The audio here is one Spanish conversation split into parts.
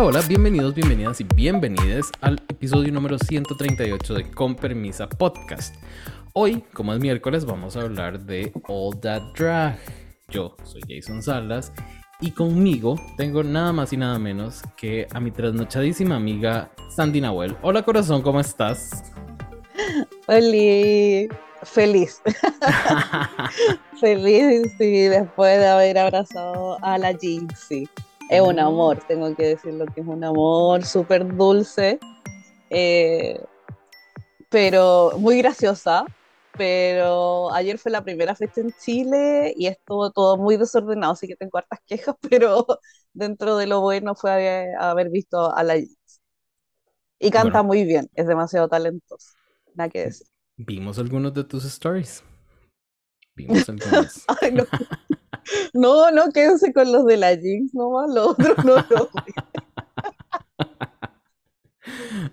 Hola, hola, bienvenidos, bienvenidas y bienvenidas al episodio número 138 de Con Permisa Podcast. Hoy, como es miércoles, vamos a hablar de All That Drag. Yo soy Jason Salas y conmigo tengo nada más y nada menos que a mi trasnochadísima amiga Sandy Nahuel. Hola corazón, ¿cómo estás? Hola, feliz. feliz, sí, después de haber abrazado a la Jinxie. Es un amor, tengo que decirlo que es un amor súper dulce, eh, pero muy graciosa. Pero ayer fue la primera fecha en Chile y estuvo todo muy desordenado, así que tengo hartas quejas, pero dentro de lo bueno fue haber, visto a la. Y canta muy bien, es demasiado talentoso, nada que decir. Vimos algunos de tus stories. Vimos algunos. Ay, no. no, no, quédense con los de la Jinx nomás, los otros no los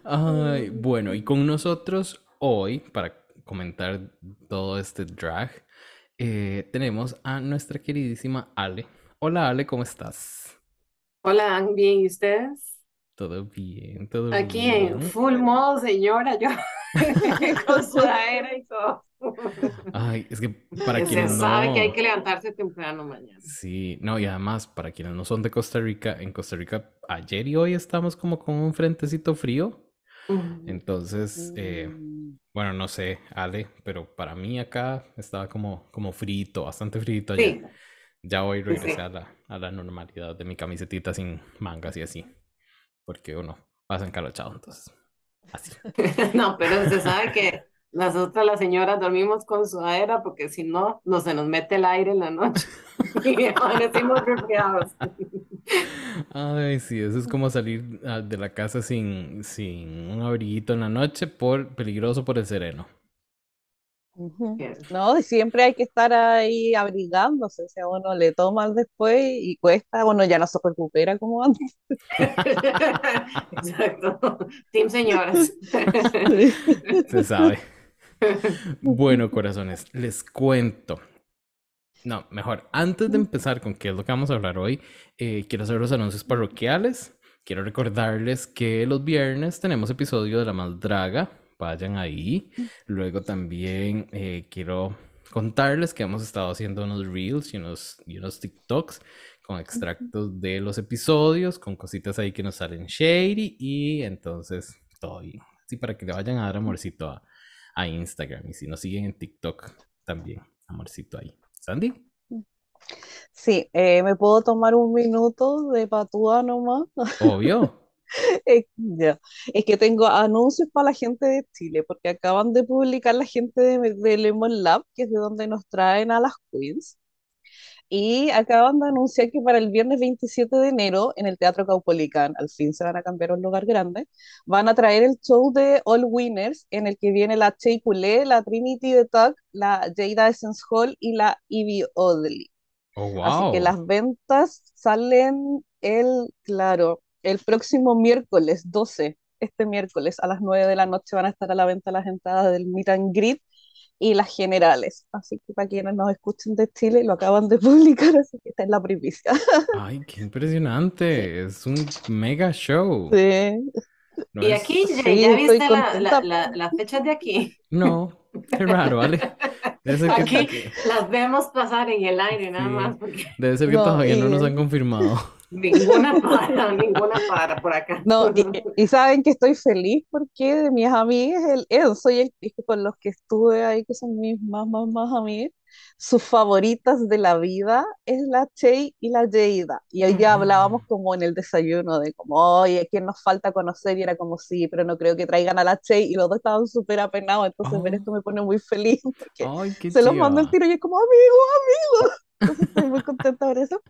Ay, bueno, y con nosotros hoy, para comentar todo este drag, eh, tenemos a nuestra queridísima Ale. Hola Ale, ¿cómo estás? Hola, bien, ¿y ustedes? Todo bien, todo Aquí bien. en full modo, señora, yo con sudadera y todo. Ay, es que para Se quienes sabe no... que hay que levantarse temprano mañana. Sí, no, y además, para quienes no son de Costa Rica, en Costa Rica ayer y hoy estamos como con un frentecito frío. Entonces, eh, Mm, bueno, no sé, Ale, pero para mí acá estaba como, como frito, bastante frito ayer. Sí, Ya hoy regresé sí. a la, a la normalidad de mi camisetita sin mangas y así. Porque uno pasa encalochado, entonces. Así. No, pero se sabe que nosotras las señoras dormimos con sudadera porque si no, no se nos mete el aire en la noche y amanecimos resfriados. Ay, sí, eso es como salir ah, de la casa sin, sin un abriguito en la noche por peligroso por el sereno. No, y siempre hay que estar ahí abrigándose, si a uno le tomas después y cuesta, bueno, ya no se recupera como antes. Exacto. Team señoras. Se sabe. Bueno, corazones, les cuento. No, mejor, antes de empezar con qué es lo que vamos a hablar hoy, eh, quiero hacer los anuncios parroquiales. Quiero recordarles que los viernes tenemos episodio de La Más Draga. Vayan ahí. Luego también eh, quiero contarles que hemos estado haciendo unos reels y unos, y unos TikToks con extractos de los episodios, con cositas ahí que nos salen shady y entonces todo bien. Así para que le vayan a dar amorcito a, a Instagram y si nos siguen en TikTok también, amorcito ahí. Sandy. Sí, eh, ¿me puedo tomar un minuto de patúa nomás? Obvio. Eh, ya. Es que tengo anuncios para la gente de Chile, porque acaban de publicar la gente de, de Lemon Lab, que es de donde nos traen a las queens, y acaban de anunciar que para el viernes 27 de enero, en el Teatro Caupolicán, al fin se van a cambiar a un lugar grande, van a traer el show de All Winners, en el que viene la Chey Coulee, la Trinity de Tuck, la Jada Essence Hall y la Evie Oddly. Oh, Así que wow. las ventas salen el, claro, el próximo miércoles 12, este miércoles a las 9 de la noche van a estar a la venta las entradas del Meet and Greet y las generales. Así que para quienes nos escuchen de Chile, lo acaban de publicar, así que esta es la primicia. Ay, qué impresionante. Es un mega show. Sí, No Y es- aquí, ya, Sí, ¿ya viste la, contenta. la, la, las fechas de aquí? No, qué raro, ¿vale? Debe ser que, Aquí las vemos pasar en el aire nada Sí. más, porque debe ser que No, todavía no nos han confirmado. Ninguna para, ninguna para por acá. no, y, y saben que estoy feliz porque de mis amigas, el Enzo y el Cris, con los que estuve ahí, que son mis más, más, más amigas, sus favoritas de la vida es la Chey y la Jada. Y hoy ya hablábamos como en el desayuno de como, oye, ¿quién nos falta conocer? Y era como, sí, pero no creo que traigan a la Chey. Y los dos estaban súper apenados, entonces ver Oh. esto me pone muy feliz porque Ay, se los mando el tiro y es como, amigo, amigo. Entonces estoy muy contenta por eso.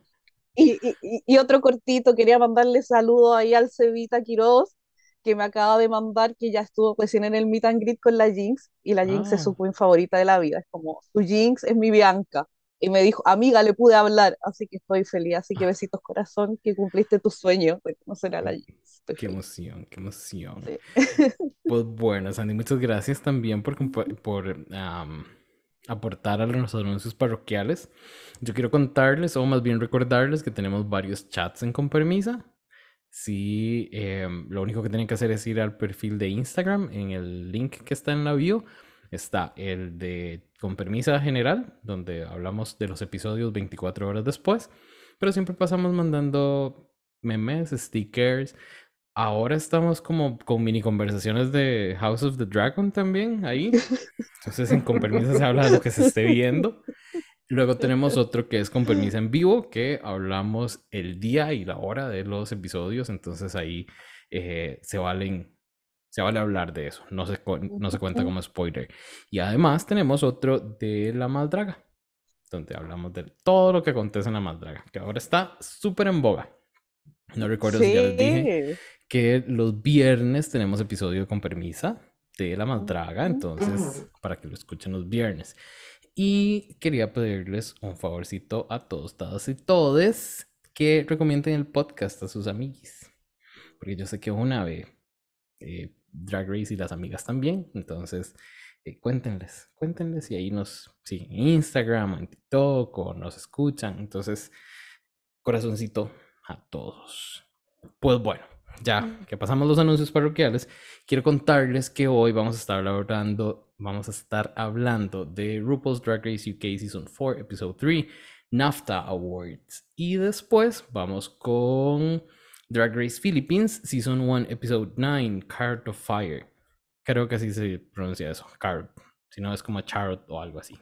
Y, y- y- otro cortito, quería mandarle saludos ahí al Cevita Quiroz, que me acaba de mandar que ya estuvo recién en el meet and greet con la Jinx, y la Jinx es Ah. su queen favorita de la vida, es como, su Jinx es mi Bianca. Y me dijo, amiga, le pude hablar, así que estoy feliz, así que besitos corazón, que cumpliste tu sueño de conocer a la Jinx. Estoy Qué feliz. emoción, qué emoción. Sí. Pues bueno, Sandy, muchas gracias también por, por am, aportar a los anuncios parroquiales. Yo quiero contarles, o más bien recordarles, que tenemos varios chats en Con Permisa. Sí, em, lo único que tienen que hacer es ir al perfil de Instagram en el link que está en la bio. Está el de con permisa general, donde hablamos de los episodios 24 horas después, pero siempre pasamos mandando memes, stickers. Ahora estamos como con mini conversaciones de House of the Dragon también ahí. Entonces, en con permisa se habla de lo que se esté viendo. Luego tenemos otro que es con permiso en vivo, que hablamos el día y la hora de los episodios, entonces ahí eh, se valen, se vale hablar de eso, no se, no se cuenta como spoiler. Y además tenemos otro de la Maldraga, donde hablamos de todo lo que acontece en la Maldraga, que ahora está súper en boga. No recuerdo si ya les dije que los viernes tenemos episodio con permisa de la Maldraga, entonces para que lo escuchen los viernes. Y quería pedirles un favorcito a todos, todas y todes que recomienden el podcast a sus amiguis. Porque yo sé que una vez eh, Drag Race y las amigas también. Entonces, eh, cuéntenles, cuéntenles y ahí nos siguen en Instagram, en TikTok o nos escuchan. Entonces, corazoncito a todos. Pues bueno, ya que pasamos los anuncios parroquiales, quiero contarles que hoy vamos a estar hablando, vamos a estar hablando de RuPaul's Drag Race UK Season 4, Episode 3, NAFTA Awards. Y después vamos con Drag Race Philippines, Season 1, Episode 9, Card of Fire. Creo que así se pronuncia eso, Card. Si no es como Charot o algo así.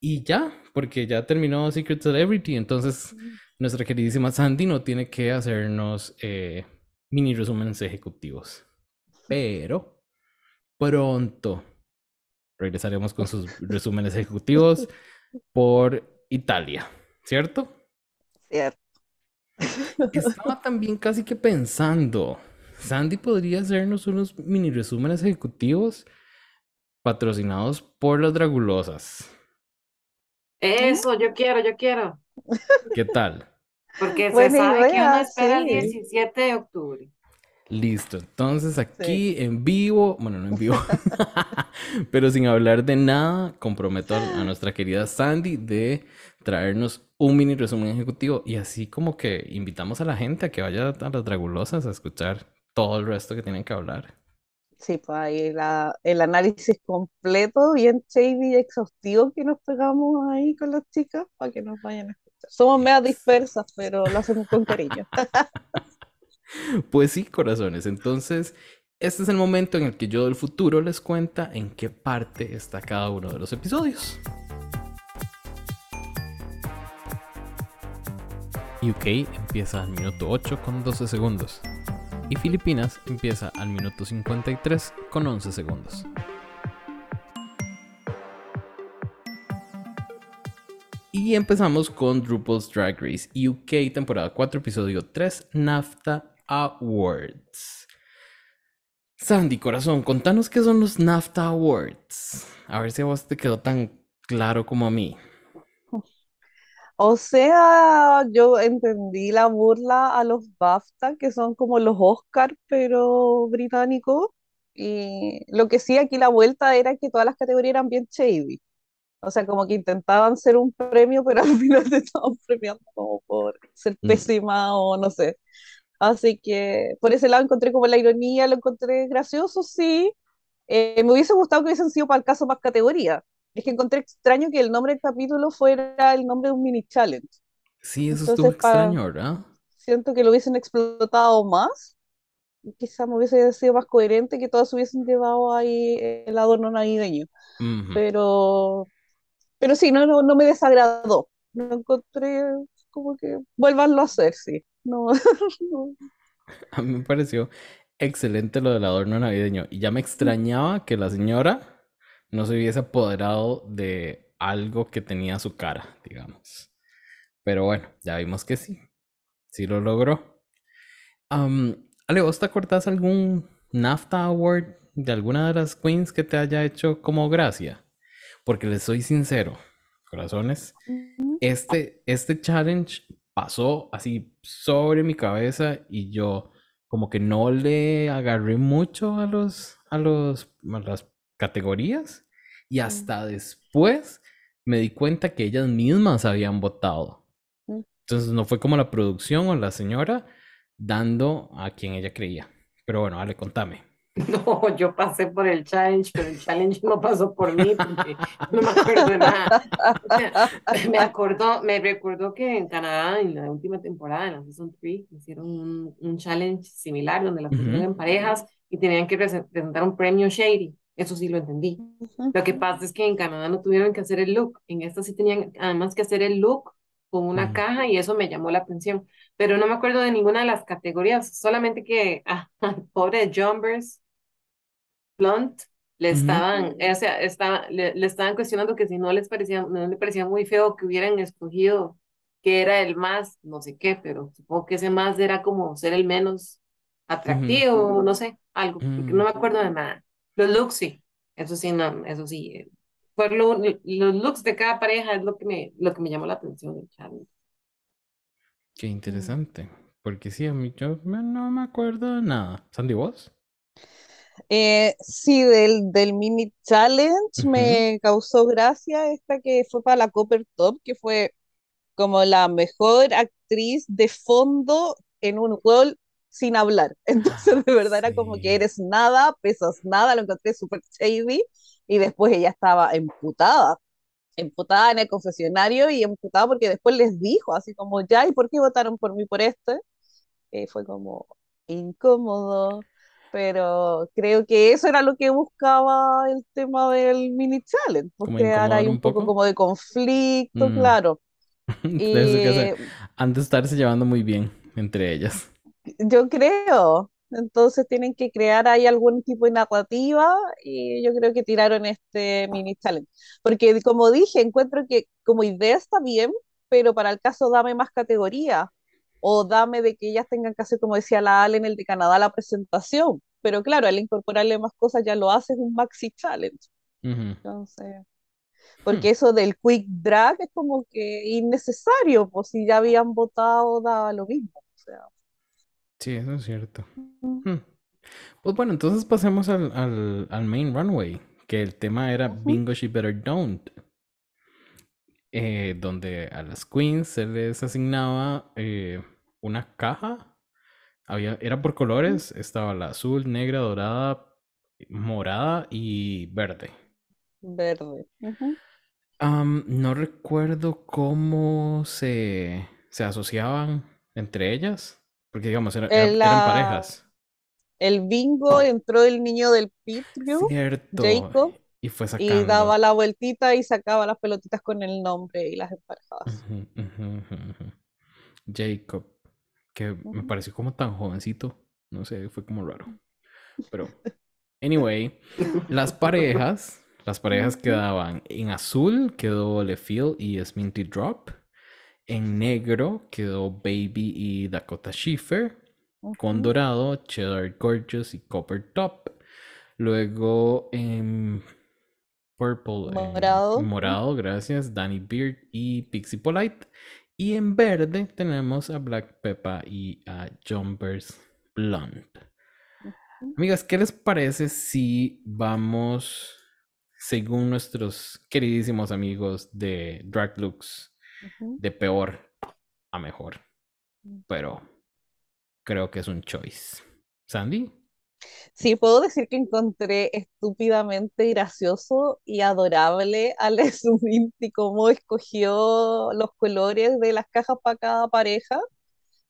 Y ya, porque ya terminó Secret Celebrity, entonces nuestra queridísima Sandy no tiene que hacernos eh, mini resúmenes ejecutivos. Pero pronto regresaremos con sus resúmenes ejecutivos por Italia, ¿cierto? Cierto. Estaba también casi que pensando, Sandy podría hacernos unos mini resúmenes ejecutivos patrocinados por las Dragulosas. Eso, yo quiero, yo quiero. ¿Qué tal? Porque se sabe que uno espera el 17 de octubre. Listo, entonces aquí en vivo, bueno, no en vivo, pero sin hablar de nada, comprometo a nuestra querida Sandy de traernos un mini resumen ejecutivo y así como que invitamos a la gente a que vaya a las Dragulosas a escuchar todo el resto que tienen que hablar. Sí, pues ahí el análisis completo, bien shady y exhaustivo que nos pegamos ahí con las chicas para que nos vayan a escuchar. Somos medio dispersas, pero lo hacemos con cariño. Pues sí, corazones. Entonces, este es el momento en el que yo del futuro les cuenta en qué parte está cada uno de los episodios. UK empieza al minuto 8 con 12 segundos y Filipinas empieza al minuto 53 con 11 segundos. Y empezamos con RuPaul's Drag Race UK, temporada 4, episodio 3, NAFTA Awards. Sandy, corazón, contanos qué son los NAFTA Awards. A ver si a vos te quedó tan claro como a mí. O sea, yo entendí la burla a los BAFTA, que son como los Oscar, pero británicos. Y lo que sí, aquí la vuelta era que todas las categorías eran bien shady. O sea, como que intentaban ser un premio, pero al final te estaban premiando como por ser Mm. pésima o no sé. Así que por ese lado encontré como la ironía, lo encontré gracioso, sí. Eh, me hubiese gustado que hubiesen sido para el caso más categorías. Es que encontré extraño que el nombre del capítulo fuera el nombre de un mini challenge. Sí, eso estuvo Entonces, para, extraño, ¿verdad? siento que lo hubiesen explotado más. Quizá me hubiese sido más coherente que todos hubiesen llevado ahí el adorno navideño. Ujú. Pero, pero sí, no, no, no me desagradó. No encontré como que vuélvanlo a hacer, sí. No. A mí me pareció excelente lo del adorno navideño. Y ya me extrañaba que la señora no se hubiese apoderado de algo que tenía su cara, digamos. Pero bueno, ya vimos que sí. Sí lo logró. Am, Ale, ¿vos te acordás algún NAFTA Award de alguna de las queens que te haya hecho como gracia? Porque les soy sincero, corazones, este, este challenge pasó así sobre mi cabeza y yo como que no le agarré mucho a los, a los, a las categorías y hasta después me di cuenta que ellas mismas habían votado. Entonces no fue como la producción o la señora dando a quien ella creía. Pero bueno, dale, contame. No, yo pasé por el challenge, pero el challenge no pasó por mí porque no me acuerdo de nada. Me acordó, me recordó que en Canadá, en la última temporada, en la Season 3, hicieron un, un challenge similar donde las pusieron en parejas y tenían que prese- presentar un premio Shady. Eso sí lo entendí. Lo que pasa es que en Canadá no tuvieron que hacer el look. En esta sí tenían además que hacer el look con una caja y eso me llamó la atención. Pero no me acuerdo de ninguna de las categorías, solamente que ah, pobre Jumbers Blunt le estaban, o sea, estaba, le, le estaban cuestionando que si no les parecía, no le parecía muy feo que hubieran escogido que era el más, no sé qué, pero supongo que ese más era como ser el menos atractivo, no sé, algo, porque no Mm. me acuerdo de nada. Los looks sí, eso sí, no, eso sí. eh, Fue lo- los looks de cada pareja es lo que me, lo que me llamó la atención del. Qué interesante. Porque sí, a mí yo no me acuerdo de nada. ¿Sandy vos? Eh, sí, del, del mini challenge Ujú. me causó gracia esta que fue para la Copper Top, que fue como la mejor actriz de fondo en un rol sin hablar. Entonces, de verdad era como que Sí. eres nada, pesas nada, lo encontré súper shady. Y después ella estaba emputada, emputada en el confesionario y emputada porque después les dijo, así como, ya, ¿y por qué votaron por mí por este? Y fue como incómodo. Pero creo que eso era lo que buscaba el tema del mini challenge, pues Como crear ahí un poco poco. como de conflicto, Mm. claro. Que Y han de estarse llevando muy bien entre ellas. yo creo, entonces tienen que crear ahí algún tipo de narrativa y yo creo que tiraron este mini challenge. Porque como dije, encuentro que como idea está bien, pero para el caso dame más categoría o dame de que ellas tengan que hacer, como decía la Ale en el de Canadá, la presentación. Pero claro, al incorporarle más cosas ya lo haces un maxi challenge. Entonces, Hmm. porque eso del quick drag es como que innecesario, pues si ya habían votado, daba lo mismo. O sea, Sí, eso es cierto. mm, Hmm. Pues bueno, entonces pasemos al, al, al main runway, que el tema era. Bingo She Better Don't, eh, donde a las queens se les asignaba eh, una caja, había, era por colores, estaba la azul, negra, dorada, morada y verde. Verde. no recuerdo cómo se, se asociaban entre ellas, porque digamos, era- era- En eran parejas. el bingo entró el niño del Pitrio, Cierto. Jacob, Y fue y sacando. daba la vueltita y sacaba las pelotitas con el nombre y las emparejaba. Ujú, ujú, ujú, ujú. Jacob, que me pareció como tan jovencito. No sé, fue como raro. Pero, anyway, las parejas, las parejas quedaban en azul, quedó LeFeel y Sminty Drop. En negro quedó Baby y Dakota Schiffer. Con dorado, Cheddar Gorgeous y Copper Top. Luego en purple, eh, Morado. gracias, Danny Beard y Pixie Polite. Y en verde tenemos a Black Peppa y a Jumpers Blonde. Ujú. Amigas, ¿qué les parece si vamos, según nuestros queridísimos amigos de Drag Looks, de peor a mejor? Pero creo que es un choice. Sandy? Sí, puedo decir que encontré estúpidamente gracioso y adorable a La Suminti cómo escogió los colores de las cajas para cada pareja,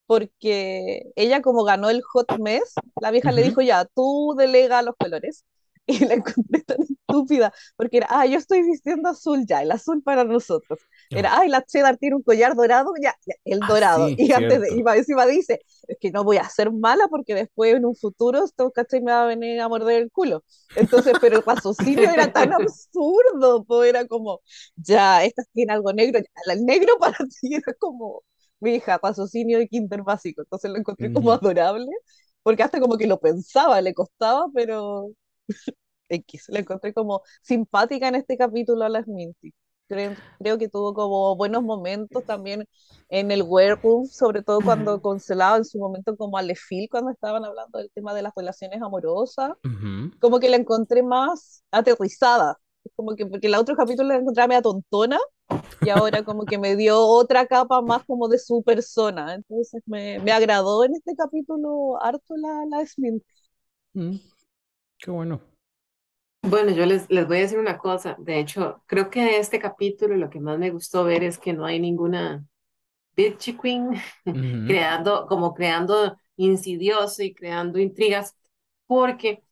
porque ella como ganó el hot mess, la vieja le dijo ya, tú delega los colores. Y la encontré tan estúpida, porque era, ah, yo estoy vistiendo azul ya, el azul para nosotros. Era, ay, la cheddar tiene un collar dorado, ya, ya, el ah, dorado. sí, Y antes de, cierto. iba, encima dice, es que no voy a ser mala porque después en un futuro esto, ¿cachai? Me va a venir a morder el culo. Entonces, pero el raciocinio era tan absurdo, pues era como, ya, esta tiene algo negro, ya, el negro para ti era como, mi hija, raciocinio de kinder básico. Entonces lo encontré como adorable, porque hasta como que lo pensaba, le costaba, pero X, la encontré como simpática en este capítulo a las Minty. Creo, creo que tuvo como buenos momentos también en el Werewolf, sobre todo cuando consolaba en su momento como a Lefil cuando estaban hablando del tema de las relaciones amorosas, como que la encontré más aterrizada. Como que porque el otro capítulo la encontraba media tontona y ahora como que me dio otra capa más como de su persona. Entonces me, me agradó en este capítulo harto la, la Smith. Mm, qué bueno. Bueno, yo les, les voy a decir una cosa. De hecho, creo que de este capítulo lo que más me gustó ver es que no hay ninguna bitchy queen creando, como creando insidioso y creando intrigas, porque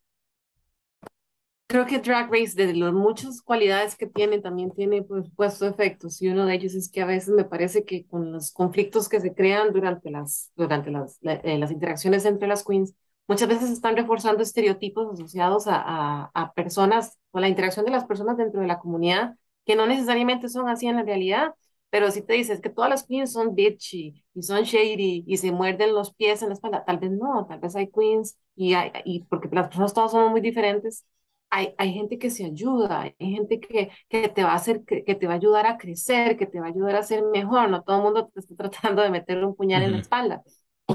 creo que Drag Race, de las muchas cualidades que tiene, también tiene, por supuesto, efectos. Y uno de ellos es que a veces me parece que con los conflictos que se crean durante las, durante las, la- eh, las interacciones entre las queens, muchas veces están reforzando estereotipos asociados a, a, a personas o la interacción de las personas dentro de la comunidad que no necesariamente son así en la realidad. Pero si te dices que todas las queens son bitchy y son shady y se muerden los pies en la espalda, tal vez no, tal vez hay queens y, hay, y porque las personas todas somos muy diferentes hay, hay gente que se ayuda, hay gente que, que te va a hacer, que, que te va a ayudar a crecer, que te va a ayudar a ser mejor, no todo el mundo te está tratando de meter un puñal en la espalda.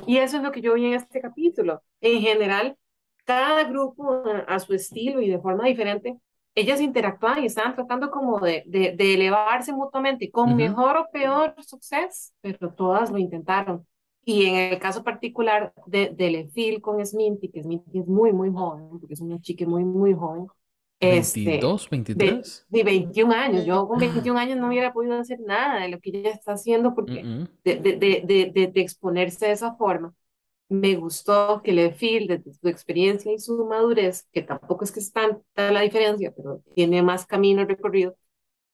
Y eso es lo que yo vi en este capítulo. En general, cada grupo a su estilo y de forma diferente, ellas interactuaban y estaban tratando como de, de, de elevarse mutuamente, con mejor o peor suceso, pero todas lo intentaron. Y en el caso particular de, de Lefil con Sminty, que Sminty es muy, muy joven, porque es una chica muy, muy joven, este, 22, de, 23. de 21 años. Yo con 21 años no hubiera podido hacer nada de lo que ella está haciendo porque Mm, de, de, de, de, de- de exponerse de esa forma. Me gustó que Lefil, desde su experiencia y su madurez, que tampoco es que es tanta la diferencia, pero tiene más camino recorrido,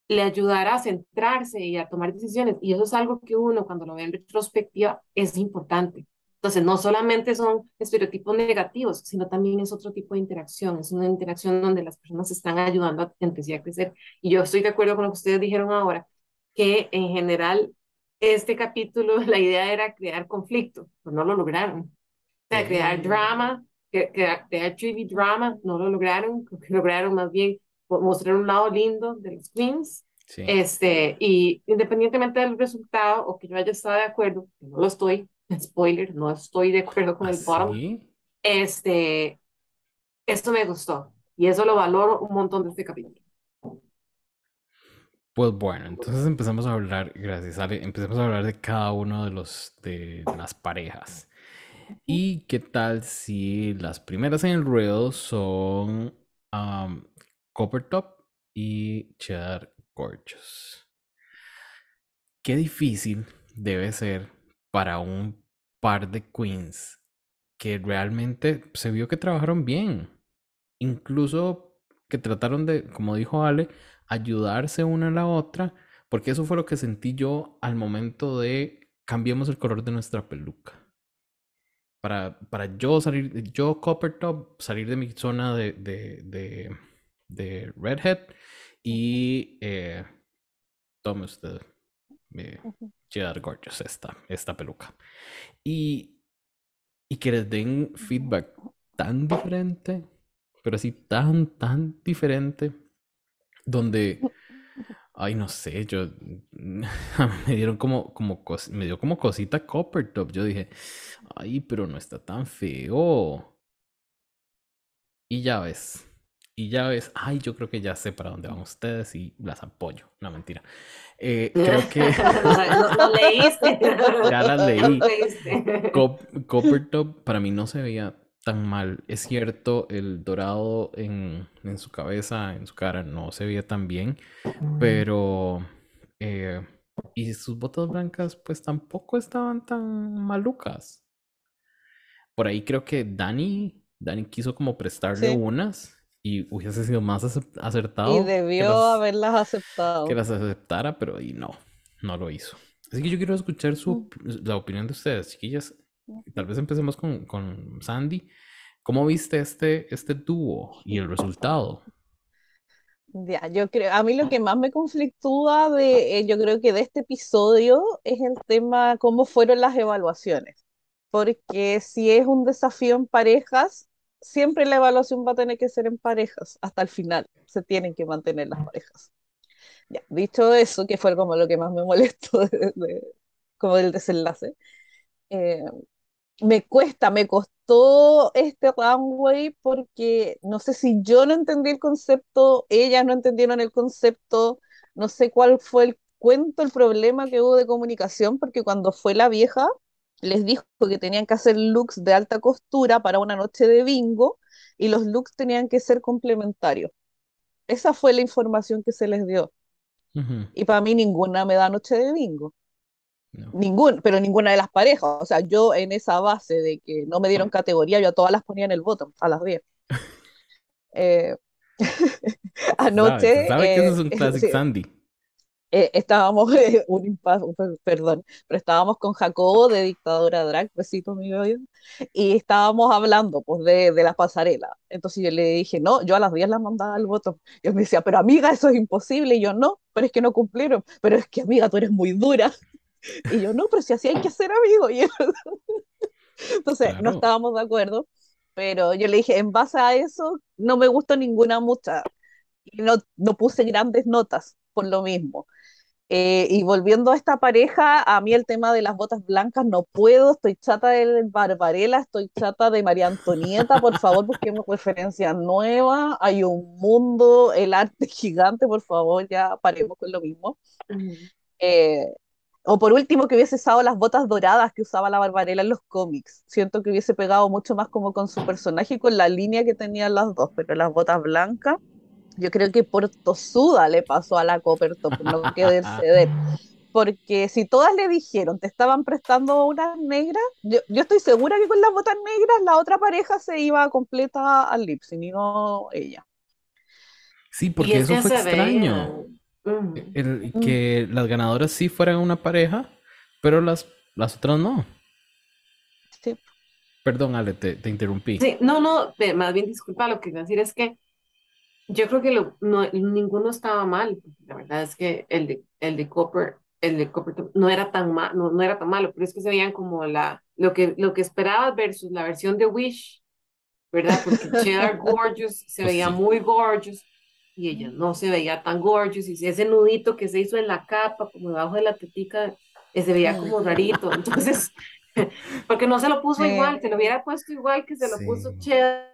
le ayudara a centrarse y a tomar decisiones. Y eso es algo que uno, cuando lo ve en retrospectiva, es importante. Entonces, no solamente son estereotipos negativos, sino también es otro tipo de interacción. Es una interacción donde las personas se están ayudando a, entre sí a crecer. Y yo estoy de acuerdo con lo que ustedes dijeron ahora, que en general este capítulo, la idea era crear conflicto, pero no lo lograron. O sea, crear drama, crear, crear TV drama, no lo lograron. Lograron más bien mo- mostrar un lado lindo de los queens. sí. Este, y independientemente del resultado o que yo haya estado de acuerdo, que no lo estoy, spoiler, no estoy de acuerdo con ¿Ah, el bottom, sí? este, esto me gustó y eso lo valoro un montón de este capítulo. Pues bueno, entonces empezamos a hablar, gracias Ale, empezamos a hablar de cada uno de los de las parejas. ¿Y qué tal si las primeras en el ruedo son um, Copper Top y Cheddar Gorgeous? Qué difícil debe ser para un par de queens que realmente se vio que trabajaron bien. Incluso que trataron de, como dijo Ale, ayudarse una a la otra, porque eso fue lo que sentí yo al momento de cambiemos el color de nuestra peluca. Para, para yo salir, yo Copper Top, salir de mi zona de, de, de, de Redhead y eh, tome usted eh, Cheddar Gorgeous esta, esta peluca. Y, y que les den feedback tan diferente, pero así tan, tan diferente, donde, ay, no sé, yo, me dieron como, como, cos- me dio como cosita Copper Top. Yo dije, ay, pero no está tan feo. Y ya ves, y ya ves, ay, yo creo que ya sé para dónde van ustedes y las apoyo. No, mentira. Eh, creo que No, no leíste. ya las leí. leíste. Cop- Copper Top para mí no se veía tan mal. Es cierto, el dorado en, en su cabeza, en su cara, no se veía tan bien, pero... eh, y sus botas blancas pues tampoco estaban tan malucas. Por ahí creo que Dani, Dani quiso como prestarle Sí. unas y hubiese sido más acertado Y debió las- haberlas aceptado. que las aceptara, pero ahí no, no lo hizo. Así que yo quiero escuchar su, Mm. la opinión de ustedes, chiquillas. Tal vez empecemos con, con Sandy. ¿Cómo viste este, este dúo y el resultado? Ya, yo creo, a mí lo que más me conflictúa de, eh, yo creo que de este episodio es el tema cómo fueron las evaluaciones. Porque si es un desafío en parejas, siempre la evaluación va a tener que ser en parejas, hasta el final. Se tienen que mantener las parejas. Ya, dicho eso, que fue como lo que más me molestó como del desenlace, eh, me cuesta, me costó este runway porque no sé si yo no entendí el concepto, ellas no entendieron el concepto, no sé cuál fue el cuento el problema que hubo de comunicación, porque cuando fue la vieja, les dijo que tenían que hacer looks de alta costura para una noche de bingo y los looks tenían que ser complementarios. Esa fue la información que se les dio. Y para mí ninguna me da noche de bingo. no. Ningún, pero ninguna de las parejas. O sea, yo en esa base de que no me dieron categoría, yo a todas las ponía en el bottom, a las 10. Eh, anoche sabe, se sabe que eso es eh, un classic Sandy. Eh, estábamos, eh, un impasse, perdón, pero estábamos con Jacobo de Dictadora Drag, besito mi y estábamos hablando pues de, de la pasarela. Entonces yo le dije, no, yo a las 10 las mandaba al bottom. Y él me decía, pero amiga, eso es imposible. Y yo, no, pero es que no cumplieron. Pero es que amiga, tú eres muy dura. Y yo, no, pero si así hay que hacer, amigo. Y él- Entonces, no Claro. estábamos de acuerdo, pero yo le dije, en base a eso, no me gustó ninguna mucha y no, no puse grandes notas por lo mismo. Eh, y volviendo a esta pareja, a mí el tema de las botas blancas no puedo, estoy chata de Barbarella, estoy chata de María Antonieta, por favor busquemos referencias nuevas, hay un mundo, el arte gigante, por favor, ya paremos con lo mismo. Eh, o por último, que hubiese usado las botas doradas que usaba la Barbarella en los cómics. Siento que hubiese pegado mucho más como con su personaje y con la línea que tenían las dos, pero las botas blancas, yo creo que por tosuda le pasó a la Coppertop, no querer ceder. Porque si todas le dijeron, te estaban prestando unas negras, yo, yo estoy segura que con las botas negras la otra pareja se iba completa al lip sync y no ella. Sí, porque es eso fue extraño. Ujú. El, Mm. que las ganadoras sí fueran una pareja, pero las, las otras no. Sí. Perdón, Ale, te, te interrumpí. Sí, no, no, más bien disculpa, lo que iba a decir es que yo creo que lo- no, ninguno estaba mal. La verdad es que el de, el de Copper, el de Copper no era tan ma- no, no era tan malo, pero es que se veían como la, lo que, lo que esperabas versus la versión de Wish, ¿verdad? Porque Cheddar Gorgeous se Pues veía muy gorgeous y ella no se veía tan gorgeous y ese nudito que se hizo en la capa, como debajo de la tetica, eh, se veía como rarito. Entonces, porque no se lo puso Sí. igual, te lo hubiera puesto igual que se lo puso. Cheddar,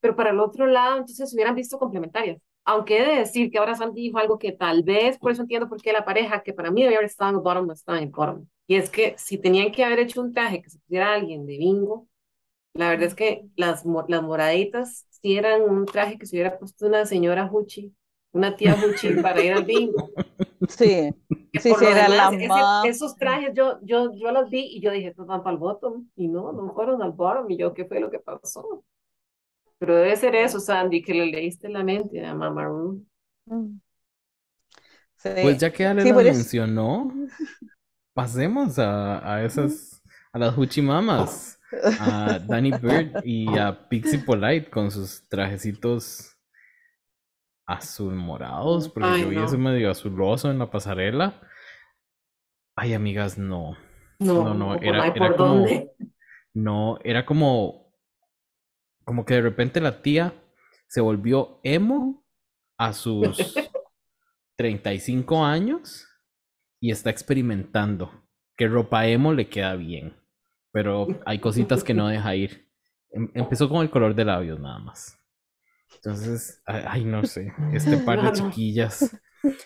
pero para el otro lado, entonces se hubieran visto complementarias. Aunque he de decir que ahora Sandy dijo algo que tal vez, por eso entiendo por qué la pareja, que para mí debía haber estado en el bottom, no estaba en el bottom. Y es que si tenían que haber hecho un traje que se pusiera alguien de bingo, la verdad es que las, las moraditas sí eran un traje que se hubiera puesto una señora Huchi, una tía Huchi para ir al bingo. Sí, Que sí, sí, demás, las ese- más... esos trajes yo, yo, yo los vi y yo dije, estos van para el bottom. Y no, no fueron al bottom. Y yo, ¿qué fue lo que pasó? Pero debe ser eso, Sandy, que le leíste la mente a Mama Ru. Mm. Sí. Pues ya que Ale Sí, eso- mencionó, pasemos a, a esas, a las Huchimamas, a Danny Bird y a Pixie Polite con sus trajecitos azul morados, porque Ay, yo vi no. eso medio azuloso en la pasarela. Ay, amigas, no. No, No, no, no, era- era por como- dónde. No, era como, como que de repente la tía se volvió emo a sus 35 años y está experimentando qué ropa emo le queda bien, pero hay cositas que no deja ir. Em- Empezó con el color de labios nada más. Entonces, ay, no sé, este par de chiquillas,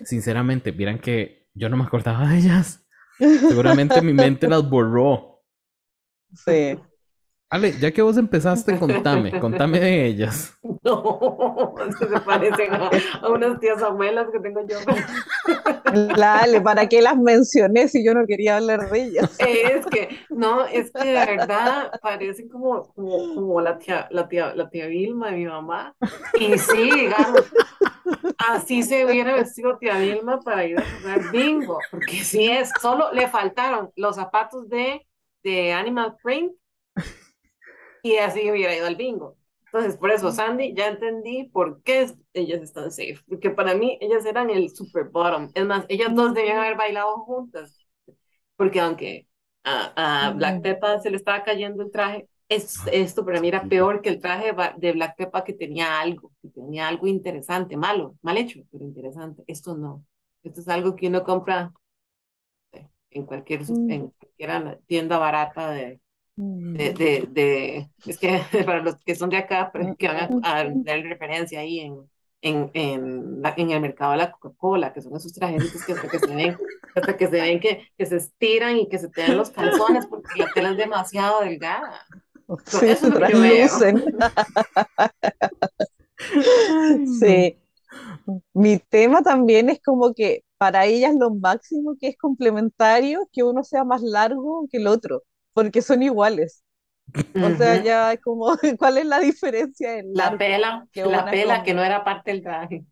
sinceramente, vieran que yo no me acordaba de ellas. Seguramente mi mente las borró. Sí. Ale, ya que vos empezaste, contame, contame de ellas. No, es que se parecen a, a unas tías abuelas que tengo yo. Dale, ¿para qué las mencioné si yo no quería hablar de ellas? Es que, no, es que de verdad parecen como, como, como la tía, la tía, la tía Vilma de mi mamá. Y sí, digamos, así se hubiera vestido tía Vilma para ir a jugar bingo, porque sí es, solo le faltaron los zapatos de, de Animal Print y así hubiera ido al bingo. Entonces, por eso, Sandy, ya entendí por qué ellas están safe, porque para mí ellas eran el super bottom. Es más, ellas dos debían haber bailado juntas, porque aunque a, a Black. Peppa se le estaba cayendo el traje, es, esto para mí era peor que el traje de Black Peppa que tenía algo, que tenía algo interesante, malo, mal hecho, pero interesante. Esto no. Esto es algo que uno compra eh, en cualquier, su- Mm. en cualquier tienda barata de. De, de, de- es que para los que son de acá, pero que van Mm. a, a dar referencia ahí en, en, en, la- en el mercado de la Coca-Cola, que son esos trajecitos que hasta que se ven, hasta que se ven que, que se estiran y que se te ven los calzones porque la tela es demasiado delgada. Sí, eso es lo que yo veo. traslucen. Sí. Mi tema también es como que para ellas lo máximo que es complementario es que uno sea más largo que el otro, porque son iguales. O sea, Ujú. ya es como, ¿cuál es la diferencia en La pela, que la pela como- que no era parte del traje.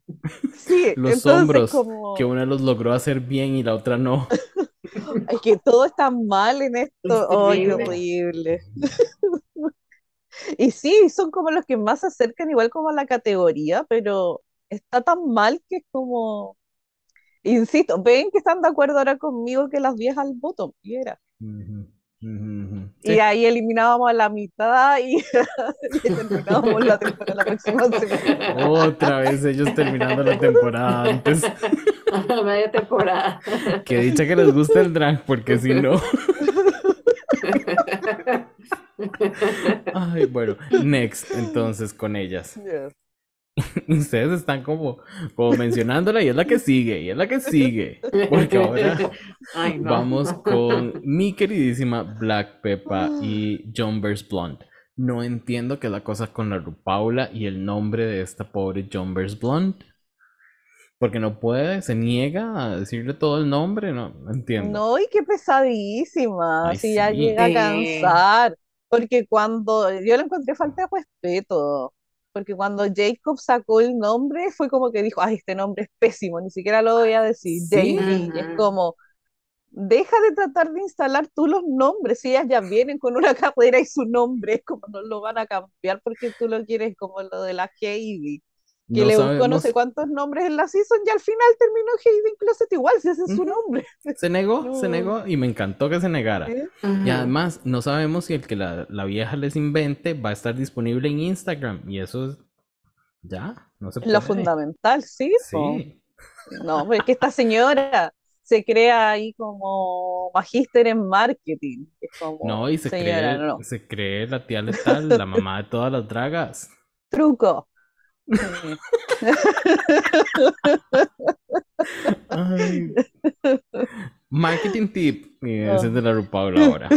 Sí, Los entonces hombros, como, que una los logró hacer bien y la otra no. es que todo está mal en esto. ¡Ay, qué terrible. horrible! Y sí, son como los que más se acercan igual como a la categoría, pero está tan mal que es como, insisto, ven que están de acuerdo ahora conmigo que las viejas al bottom, y era. Ujú, Y Sí. ahí eliminábamos a la mitad y, y terminábamos la temporada la próxima semana. Otra vez ellos terminando la temporada antes. Media temporada. Que dicha que les gusta el drag, porque si no. Ay, bueno, next, entonces con ellas. Ustedes están como, como mencionándola y es la que sigue, y es la que sigue. Porque ahora Ay, no. vamos con mi queridísima Black Peppa y Jumbers Blonde. No entiendo qué es la cosa con la Rupaula y el nombre de esta pobre Jumbers Blonde. Porque no puede, se niega a decirle todo el nombre, no, no entiendo. No, y qué pesadísima, Ay, si ya sí. llega a cansar, porque cuando yo le encontré falta de respeto, porque cuando Jacob sacó el nombre fue como que dijo, ay, este nombre es pésimo, ni siquiera lo voy a decir, Sí. Es como, deja de tratar de instalar tú los nombres, si ellas ya vienen con una carrera y su nombre, es como no lo van a cambiar porque tú lo quieres como lo de la Heidi, que No le buscó no sé cuántos nombres en la season y al final terminó Heidi en Closet igual, si ese es su nombre. Se negó, se negó y me encantó que se negara. ¿eh? Y además, no sabemos si el que la, la vieja les invente va a estar disponible en Instagram. Y eso es. Ya, no se Lo puede. fundamental, sí, po. Sí. No, pero es que esta señora se crea ahí como magíster en marketing. Es como, No, y se señora, cree, no, se cree la tía letal, la mamá de todas las dragas. truco. Ay. Marketing tip. Y ese es de la Rupaula ahora.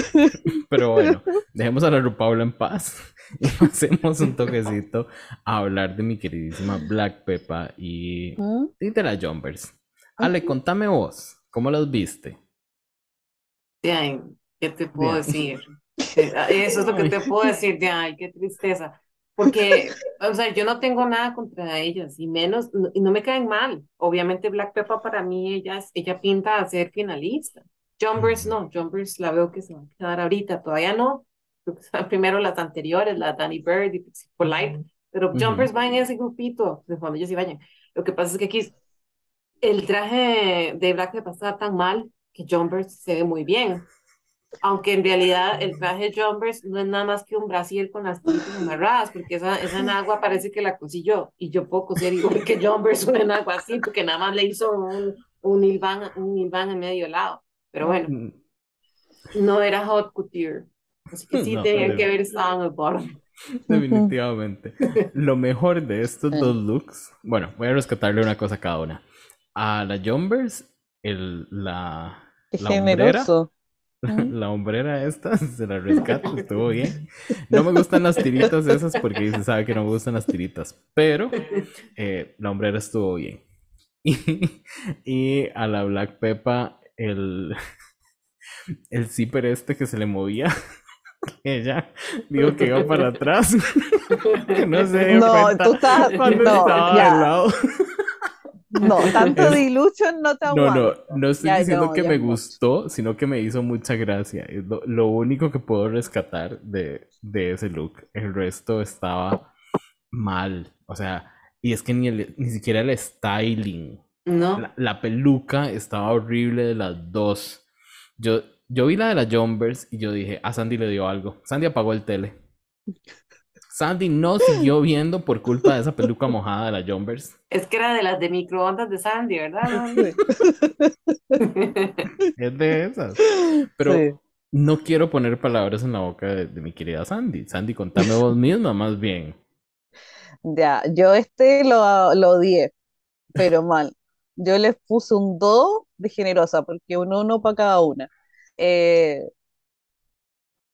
Pero bueno, dejemos a la Rupaula en paz y pasemos un toquecito a hablar de mi queridísima Black Peppa y, ¿Mm? y de la Jumpers. Ale, contame vos, ¿cómo las viste? Ahí, ¿qué te puedo Bien. decir? Eh, Eso es lo que te puedo decir, de ay, qué tristeza. Porque, o sea, yo no tengo nada contra ellas, y menos, no- y no me caen mal. Obviamente, Black Peppa para mí, ella, ella pinta a ser finalista. Jumbers no, Jumbers la veo que se va a quedar ahorita, todavía no. Primero las anteriores, la Danny Bird y Pixie Polite, pero Ujú. Jumbers va en ese grupito de cuando ellos se vayan. Lo que pasa es que aquí el traje de Black Peppa está tan mal que Jumbers se ve muy bien. Aunque en realidad el traje de Jumbers no es nada más que un brasier con las tiritas amarradas, porque esa, esa enagua parece que la cosí yo, y yo puedo coser igual que Jumbers una enagua así, porque nada más le hizo un, un hilván, un hilván en medio lado. Pero bueno, Mm, no era hot couture. Así que sí No, tenían pero- que haber estado en el bottom. Definitivamente. Lo mejor de estos dos looks, bueno, voy a rescatarle una cosa a cada una. A la Jumbers, el, la, Qué la hombrera, generoso. La hombrera esta, se la rescato, estuvo bien. No me gustan las tiritas esas porque se sabe que no me gustan las tiritas, pero eh, la hombrera estuvo bien. Y, y a la Black Peppa, el, el zipper este que se le movía, ella dijo que iba para atrás. que no se dio No, cuenta tú estás, cuando no, estaba ya, al lado. No, tanto ilusión no te No, no, aguanto. no estoy Ya, diciendo no, que me gustó, sino que me hizo mucha gracia. Es lo, lo único que puedo rescatar de, de ese look. El resto estaba mal. O sea, y es que ni, el- ni siquiera el styling. No, La, la peluca estaba horrible de las dos. Yo, yo vi la de la Jumbers y yo dije, a Sandy le dio algo. Sandy apagó el tele. Sandy no siguió viendo por culpa de esa peluca mojada de la Jumbers. es que era de las de microondas de Sandy, ¿verdad? Es de esas. Pero Sí. no quiero poner palabras en la boca de, de mi querida Sandy. Sandy, contame vos misma más bien. Ya, yo este lo, lo odié, pero mal. Yo les puse un 2 de generosa, porque un 1 para cada una. Eh,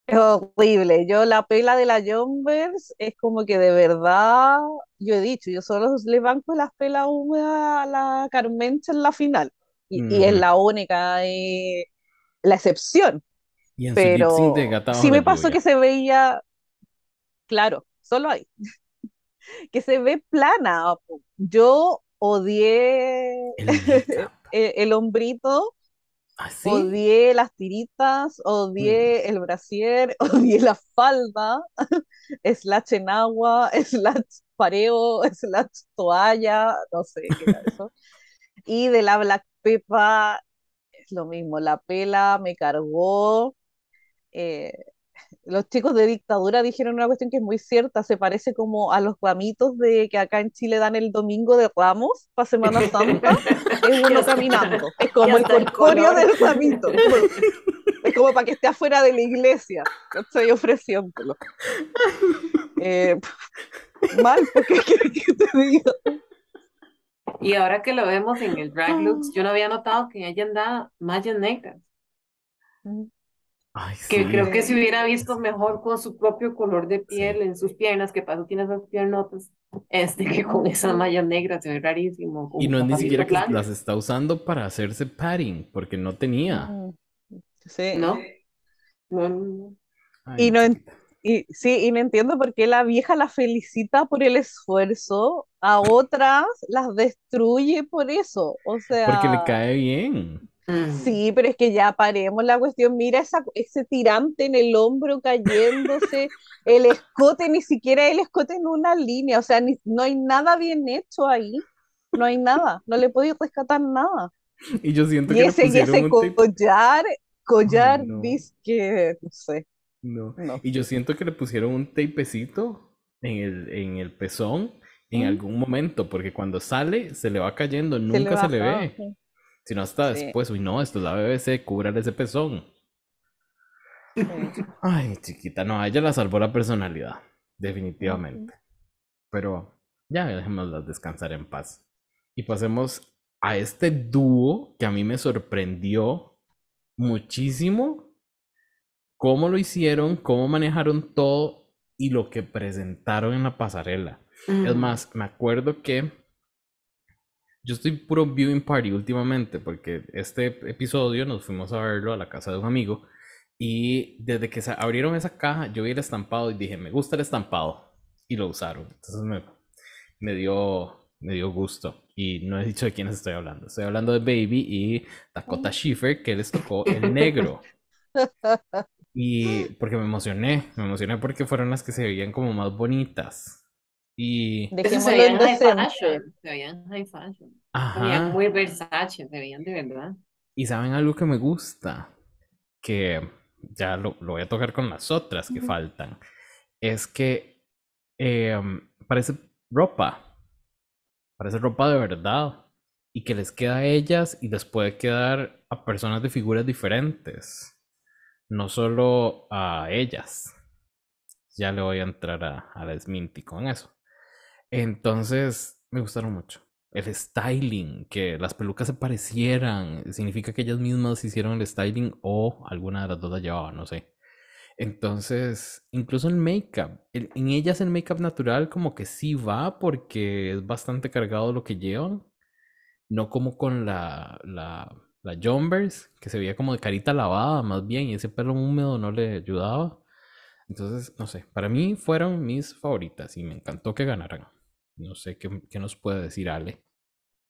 es horrible. Yo la pela de la Jumbers es como que de verdad, yo he dicho, yo solo le banco las pelas húmedas a la Carmencha en la final. Y, y es Ujú. la única, eh, la excepción. Y en Pero sí me pasó que se veía, claro, solo ahí, que se ve plana. Yo odié El make-up. el, el hombrito, ¿Así? odié las tiritas, Mm. odié el brasier, odié la falda, slash en agua, slash pareo, slash toalla, no sé qué era eso. Y de la Black Pepa es lo mismo, la pela me cargó. eh, los chicos de dictadura dijeron una cuestión que es muy cierta, se parece como a los ramitos de que acá en Chile dan el domingo de Ramos para Semana Santa, es uno caminando, es como el corpóreo del ramito, es como, para que esté afuera de la iglesia, estoy ofreciéndolo. Eh, mal, porque ¿qué quieres que te diga? Y ahora que lo vemos en el drag looks, yo no había notado que ella andaba mallas negras, Ay, que sí. creo que se hubiera visto mejor con su propio color de piel en sus piernas, que pasó tiene esas piernotas, este, que con esas mallas negras se ve rarísimo, Y no es ni siquiera que blancos, las está usando para hacerse padding, porque no tenía. Mm, Sí. ¿no? No, no. Ay, Y no, y, sí, y no entiendo por qué la vieja la felicita por el esfuerzo, a otras las destruye por eso. O Porque le sea, cae bien. Mm. sí, pero es que ya paremos la cuestión. Mira esa, ese tirante en el hombro cayéndose, el escote, ni siquiera el escote en una línea. O sea, ni- no hay nada bien hecho ahí. No hay nada, no le podéis rescatar nada. Y yo siento Y que le ese, y collar, collar, no. disque, no sé, No. no. Y yo siento que le pusieron un tapecito en el, en el pezón en ¿Mm? algún momento, porque cuando sale se le va cayendo, Se le nunca se le ve. Sino hasta Sí. después, uy, no, esto es la BBC, cúbrale ese pezón. Sí. Ay, chiquita, no, a ella la salvó la personalidad, definitivamente. Pero ya dejémoslas descansar en paz. Y pasemos a este dúo que a mí me sorprendió muchísimo cómo lo hicieron, cómo manejaron todo y lo que presentaron en la pasarela. Es más, me acuerdo que yo estoy puro viewing party últimamente porque este episodio nos fuimos a verlo a la casa de un amigo y desde que se abrieron esa caja yo vi el estampado y dije, me gusta el estampado y lo usaron. Entonces me, me dio, me dio gusto y no he dicho de quiénes estoy hablando. Estoy hablando de Baby y Dakota Schiffer que les tocó el negro. Y porque me emocioné, me emocioné porque fueron las que se veían como más bonitas. Y... Eso se Dejémoslo veía en en high fashion, se veían high fashion. Se veían muy Versace, se veían de verdad. Y saben algo que me gusta, que ya lo, lo voy a tocar con las otras que faltan, es que eh, parece ropa, parece ropa de verdad y que les queda a ellas y les puede quedar a personas de figuras diferentes, no solo a ellas. Ya le voy a entrar a, a la Sminty con eso. Entonces, me gustaron mucho. El styling, que las pelucas se parecieran, significa que ellas mismas hicieron el styling o alguna de las dos la llevaba, no sé. Entonces, incluso el make-up, en ellas el make-up natural como que sí va porque es bastante cargado lo que llevan, no como con la, la, la Jumbers, que se veía como de carita lavada más bien y ese pelo húmedo no le ayudaba. Entonces, no sé, para mí fueron mis favoritas y me encantó que ganaran. No sé qué, qué nos puede decir Ale.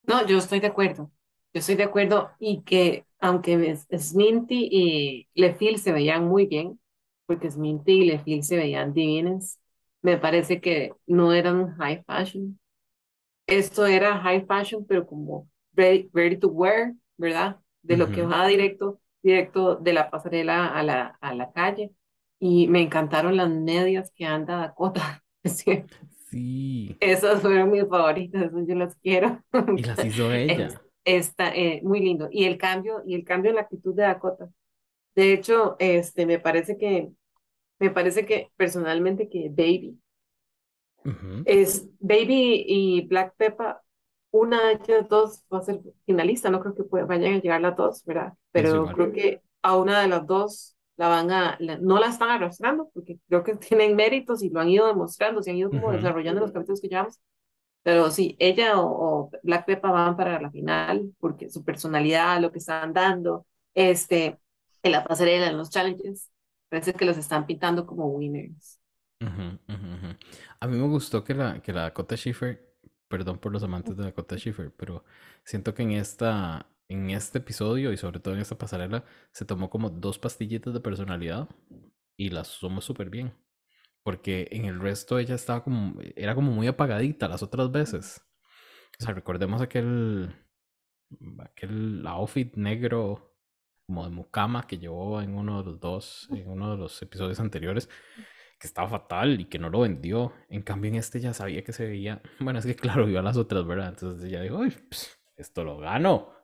No, yo estoy de acuerdo. Yo estoy de acuerdo y que aunque Sminty y Lefil se veían muy bien, porque Sminty y Lefil se veían divinas, me parece que no eran high fashion. Esto era high fashion, pero como ready, ready to wear, ¿verdad? De lo que Ujú. va directo, directo de la pasarela a la, a la calle. Y me encantaron las medias que anda Dakota. Sí, Sí, esas fueron mis favoritas, esas yo las quiero. y las hizo Es- ella. Está eh, muy lindo. Y el cambio, y el cambio en la actitud de Dakota. De hecho, este, me parece que, me parece que personalmente que Baby. Es Baby y Black Peppa, una de ellas dos va a ser finalista, no creo que vayan a llegar las dos, ¿verdad? Pero creo que a una de las dos la van a, la- no la están arrastrando, porque creo que tienen méritos y lo han ido demostrando, se han ido como Ujú. desarrollando los capítulos que llevamos. Pero sí, ella o, o Black Peppa van para la final, porque su personalidad, lo que están dando, este, en la pasarela, en los challenges, parece que los están pintando como winners. Ujú, ujú, ujú. A mí me gustó que la, que la Dakota Schiffer, perdón por los amantes de Dakota Schiffer, pero siento que en esta, en este episodio y sobre todo en esta pasarela se tomó como dos pastillitas de personalidad y las usamos súper bien. Porque en el resto ella estaba como, era como muy apagadita las otras veces. O sea, recordemos aquel, aquel outfit negro como de mucama que llevó en uno de los dos, en uno de los episodios anteriores, que estaba fatal y que no lo vendió. En cambio, en este ya sabía que se veía. Bueno, es que claro, vio a las otras, ¿verdad? Entonces ella dijo, "Uy, pues, esto lo gano.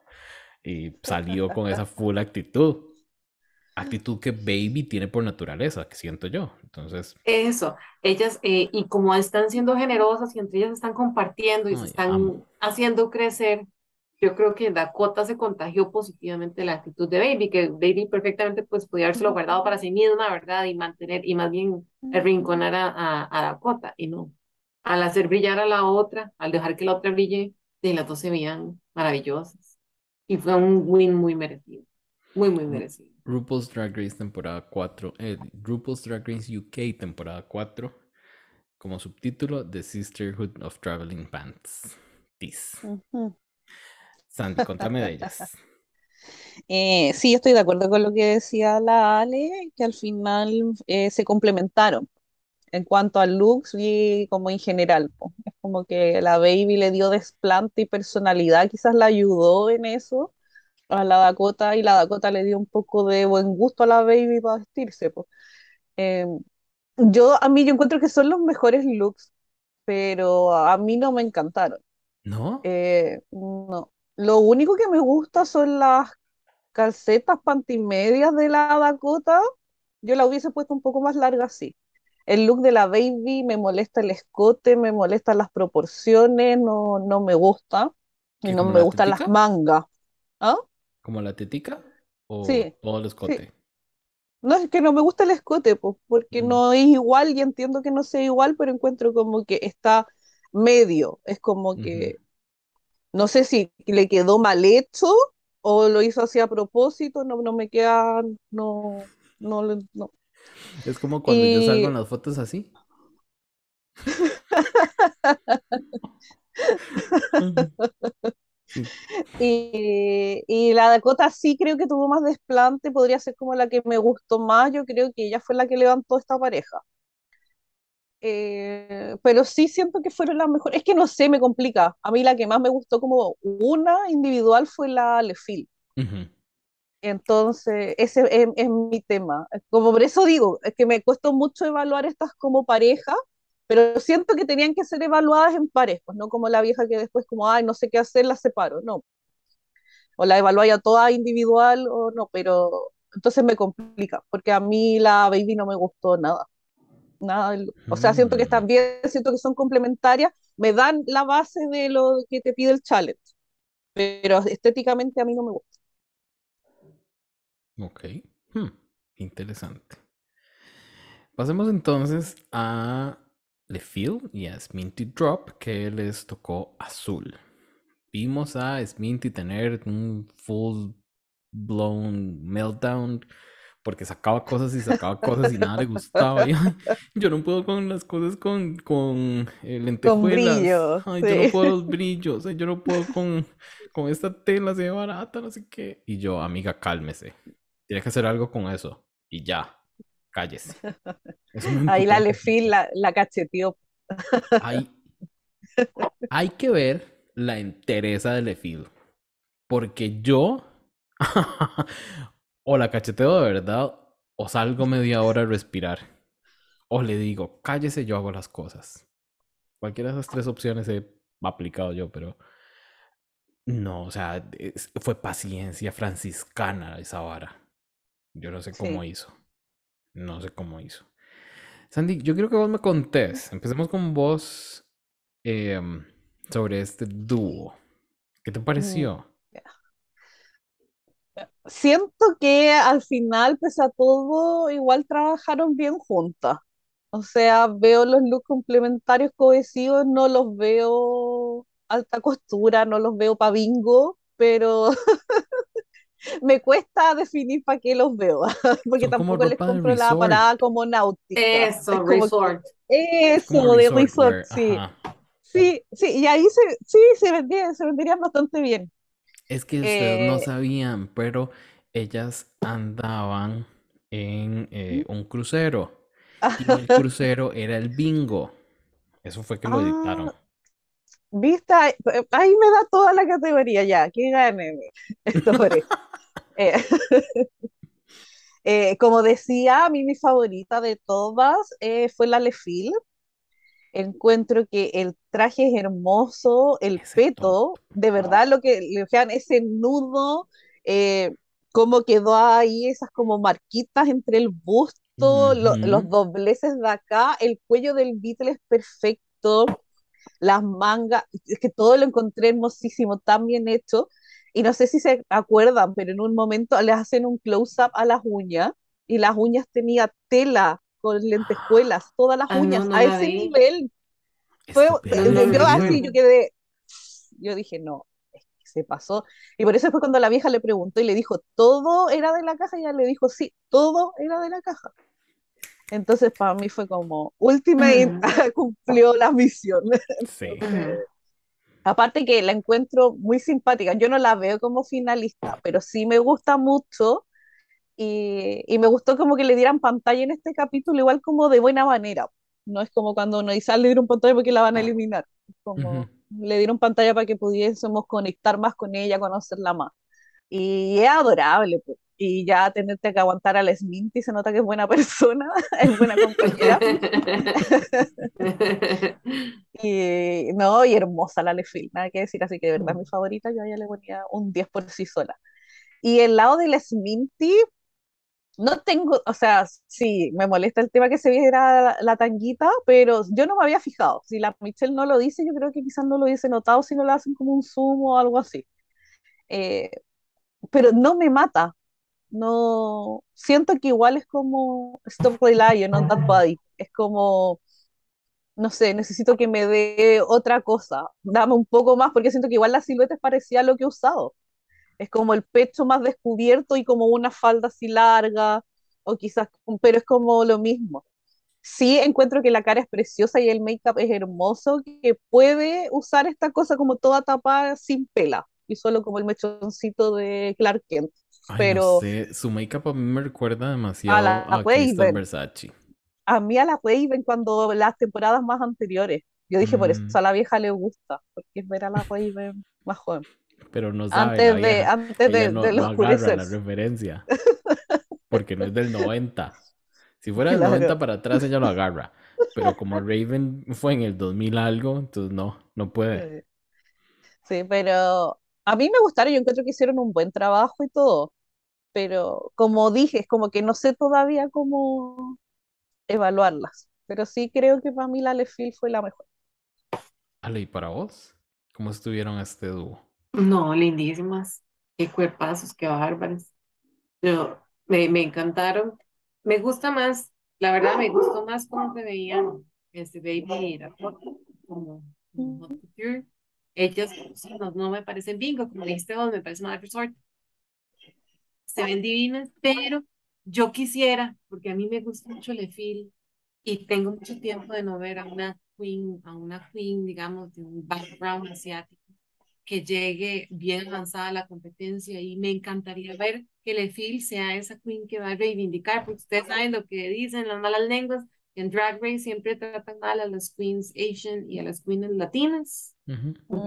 Y salió con esa full actitud. Actitud que Baby tiene por naturaleza, que siento yo. Entonces, Eso, ellas, eh, y como están siendo generosas y entre ellas están compartiendo y se están amo. haciendo crecer, yo creo que Dakota se contagió positivamente la actitud de Baby, que Baby perfectamente pues podía habérselo guardado para sí misma, ¿verdad? Y mantener, y más bien arrinconar a, a, a Dakota, y no. Al hacer brillar a la otra, al dejar que la otra brille, de las dos se veían maravillosas. Y fue un win muy merecido, muy, muy merecido. RuPaul's Drag Race temporada 4, eh, RuPaul's Drag Race UK temporada 4, como subtítulo The Sisterhood of Traveling Pants. Tis. Ujú. Sandy, contame de ellas. Eh, sí, estoy de acuerdo con lo que decía la Ale, que al final eh, se complementaron en cuanto a looks y como en general. Es como que la Baby le dio desplante y personalidad, quizás la ayudó en eso a la Dakota y la Dakota le dio un poco de buen gusto a la Baby para vestirse. po. Eh, yo, a mí, yo encuentro que son los mejores looks, pero a mí no me encantaron. ¿No? Eh, no. Lo único que me gusta son las calcetas pantimedias de la Dakota. Yo la hubiese puesto un poco más larga así. El look de la baby me molesta el escote, me molestan las proporciones, no, no me gusta. Y ¿Qué, no me la gustan las mangas. ¿Ah? ¿Como la tetica? ¿O Sí, todo el sí. escote? No es que no me gusta el escote, pues, porque Mm, no es igual y entiendo que no sea igual, pero encuentro como que está medio. Es como que no sé si le quedó mal hecho o lo hizo así a propósito, no, no me queda, no, no, no. Es como cuando yo salgo en Y las fotos así. Sí. Y, y la Dakota sí creo que tuvo más desplante, podría ser como la que me gustó más, yo creo que ella fue la que levantó esta pareja. Eh, pero sí siento que fueron las mejores, es que no sé, me complica. A mí la que más me gustó como una individual fue la Lefil. Ujú. Entonces, ese es, es mi tema. Como por eso digo, es que me cuesta mucho evaluar estas como pareja, pero siento que tenían que ser evaluadas en pares, pues no como la vieja que después como, ay, no sé qué hacer, la separo, no. O la evaluáis a toda individual o no, pero entonces me complica, porque a mí la Baby no me gustó nada. Nada, o sea, siento que Mm, están bien, siento que son complementarias, me dan la base de lo que te pide el challenge, pero estéticamente a mí no me gusta. Ok. Hmm, Interesante. Pasemos entonces a Le Feel y a Sminty Drop, que les tocó azul. Vimos a Sminty tener un full blown meltdown porque sacaba cosas y sacaba cosas y nada le gustaba. Y, "Ay, yo no puedo con las cosas con, con eh, Con lentejuelas. brillo, Ay, yo no puedo los brillos. Yo no puedo con, con esta tela, se ve barata, no sé qué. Y yo, amiga, cálmese. Tiene que hacer algo con eso. Y ya, cállese. Me Ahí la Lefil la, la cacheteó. Hay, hay que ver la entereza de Lefil. Porque yo o la cacheteo de verdad o salgo media hora a respirar. O le digo, cállese, yo hago las cosas. Cualquiera de esas tres opciones he aplicado yo, pero no, o sea, es- fue paciencia franciscana esa vara. Yo no sé cómo Sí. hizo. No sé cómo hizo. Sandy, yo quiero que vos me contés. Empecemos con vos em, sobre este dúo. ¿Qué te Mm, pareció? Siento que al final, pese a todo, igual trabajaron bien juntas. O sea, veo los looks complementarios cohesivos, no los veo alta costura, no los veo pa' bingo, pero me cuesta definir para qué los veo, porque Son tampoco les compro la parada como náutica. Es Eso, como que resort. Como eso de resort sí. ajá. Sí, sí, y ahí se, sí, se vendía, se venderían bastante bien. Es que ustedes no Eh, sabían, pero ellas andaban en eh, un crucero y el crucero era el bingo. Eso fue que lo Ah, editaron. Viste, ahí, ahí me da toda la categoría ya, que gane. Eh, eh, como decía, a mí mi favorita de todas eh, fue la Lefil. Encuentro que el traje es hermoso, el Ese peto, top. de verdad lo que le ese nudo, eh, cómo quedó ahí, esas como marquitas entre el busto, lo- los dobleces de acá, el cuello del Beatle es perfecto, las mangas, es que todo lo encontré hermosísimo, tan bien hecho. Y no sé si se acuerdan, pero en un momento les hacen un close-up a las uñas y las uñas tenía tela con lentejuelas, todas las Ah, uñas, no a la ese vi. nivel. Fue, No, yo así, yo quedé, yo dije, no, es que se pasó. Y por eso fue cuando la vieja le preguntó y le dijo, ¿todo era de la caja? Y ella le dijo, sí, todo era de la caja. Entonces para mí fue como, Ultimate cumplió la misión. Sí. Entonces, aparte que la encuentro muy simpática, yo no la veo como finalista, pero sí me gusta mucho y, y me gustó como que le dieran pantalla en este capítulo, igual como de buena manera. No es como cuando uno dice, "Ah, le dieron pantalla porque la van a eliminar. Es como le dieron pantalla para que pudiésemos conectar más con ella, conocerla más. Y es adorable, pues. Y ya tenerte que aguantar a la Sminty se nota que es buena persona, es buena compañera. Y no, y hermosa la Lefil, nada que decir, así que de verdad es mi favorita, yo a ella le ponía un 10 por sí sola. Y el lado de la Sminty, no tengo, o sea, sí, me molesta el tema que se viera la, la tanguita, pero yo no me había fijado. Si la Michelle no lo dice, yo creo que quizás no lo hubiese notado si no lo hacen como un zoom o algo así. Eh, pero no me mata, no, siento que igual es como Stop Relying on That Body, es como no sé, necesito que me dé otra cosa, dame un poco más, porque siento que igual la silueta es parecida a lo que he usado. Es como el pecho más descubierto y como una falda así larga, o quizás, pero es como lo mismo. Sí encuentro que la cara es preciosa y el make-up es hermoso, que puede usar esta cosa como toda tapada sin pela, y solo como el mechoncito de Clark Kent. Ay, no Pero sé, su make-up a mí me recuerda a demasiado la a Crystal Raven, Versace. a mí a la Raven cuando las temporadas más anteriores, yo dije por eso Mm, a la vieja le gusta, porque es ver a la Raven más joven, pero no sabe antes de, antes de, no, del no agarra la referencia porque no es del 90. Si fuera del claro. 90 para atrás, ella lo agarra. Pero como Raven fue en el 2000 algo, entonces no, no puede. Sí, pero a mí me gustaron, yo encuentro que hicieron un buen trabajo y todo, pero como dije, es como que no sé todavía cómo evaluarlas, pero sí creo que para mí la Lefil fue la mejor. Ale, ¿y para vos? ¿Cómo estuvieron este dúo? No, lindísimas. Qué cuerpazos, qué bárbaros. No, me, me encantaron. Me gusta más, la verdad, me gustó más cómo se veían este Baby y como, como Sí, no, no me parecen bingo, como dijiste vos, me parecen más resort. Se ven divinas, pero yo quisiera, porque a mí me gusta mucho Le Fil y tengo mucho tiempo de no ver a una queen, a una queen, digamos, de un background asiático que llegue bien avanzada a la competencia y me encantaría ver que Lefil sea esa queen que va a reivindicar, porque ustedes saben lo que dicen las malas lenguas, en Drag Race siempre tratan mal a las queens Asian y a las queens latinas,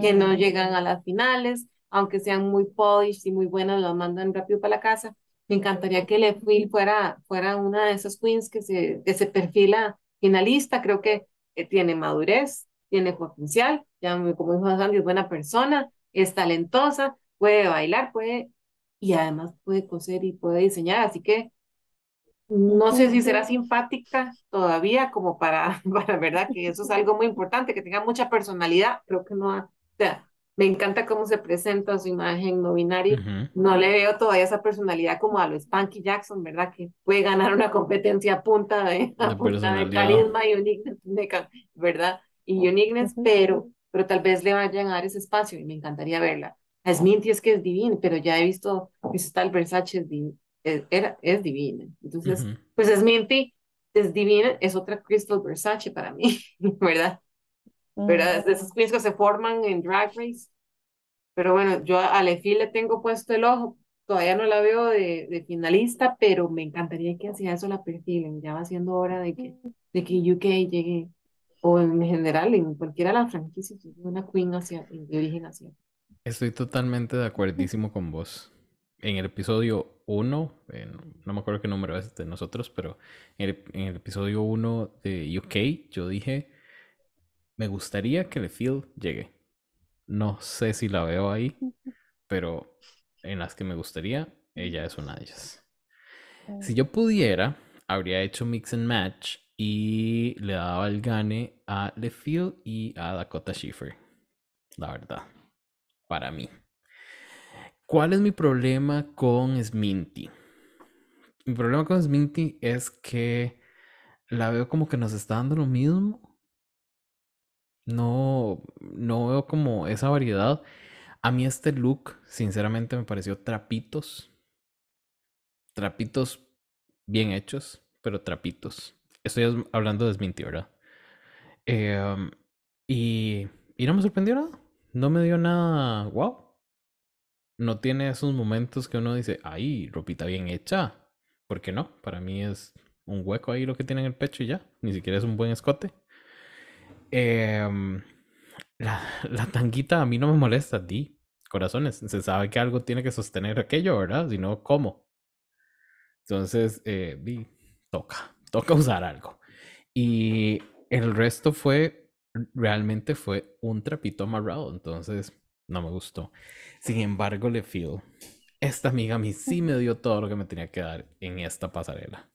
Que no llegan a las finales, aunque sean muy polished y muy buenas, las mandan rápido para la casa. Me encantaría que Lefil fuera, fuera una de esas queens que se, que se perfila finalista, creo que tiene madurez, tiene potencial, ya como dijo Sandy, es buena persona, es talentosa, puede bailar, puede, y además puede coser y puede diseñar, así que no sé si será simpática todavía, como para, para, ¿verdad? Que eso es algo muy importante, que tenga mucha personalidad. Creo que no, o sea, me encanta cómo se presenta su imagen no binaria. No le veo todavía esa personalidad como a lo Spanky Jackson, ¿verdad? Que puede ganar una competencia a punta de, a punta de carisma y uniqueness, ¿verdad? Y uniqueness, pero, pero tal vez le vayan a dar ese espacio y me encantaría verla. A Sminty es que es divina, pero ya he visto que está el Versace es, es, era, es divina. Entonces, pues Sminty es divina, es otra Crystal Versace para mí, ¿verdad? ¿verdad? De esos queens que se forman en Drag Race. Pero bueno, yo a Lefi le tengo puesto el ojo. Todavía no la veo de, de, finalista, pero me encantaría que hacia eso la perfilen. Ya va siendo hora de que, de que UK llegue, o en general, en cualquiera de las franquicias, una queen hacia, de origen asiático. Estoy totalmente de acuerdísimo con vos. En el episodio 1, no me acuerdo qué número es de nosotros, pero en el, en el episodio 1 de UK, yo dije me gustaría que Le Field llegue. No sé si la veo ahí, pero en las que me gustaría, ella es una de ellas. Si yo pudiera, habría hecho mix and match y le daba el gane a LeField y a Dakota Schiffer. La verdad, para mí. ¿Cuál es mi problema con Sminty? Mi problema con Sminty es que la veo como que nos está dando lo mismo no, no veo como esa variedad. A mí este look, sinceramente, me pareció trapitos. Trapitos bien hechos, pero trapitos. Estoy hablando de Sminty, ¿verdad? Em, y, y no me sorprendió nada. No me dio nada wow. No tiene esos momentos que uno dice, ay, ropita bien hecha. ¿Por qué no? Para mí es un hueco ahí lo que tiene en el pecho y ya. Ni siquiera es un buen escote. Em, la, la, tanguita a mí no me molesta, di, corazones. Se sabe que algo tiene que sostener aquello, ¿verdad? Si no, ¿cómo? Entonces, eh, di, toca, toca usar algo. Y el resto fue, realmente fue un trapito amarrado, entonces no me gustó. Sin embargo, le feel, esta amiga a mí sí me dio todo lo que me tenía que dar en esta pasarela.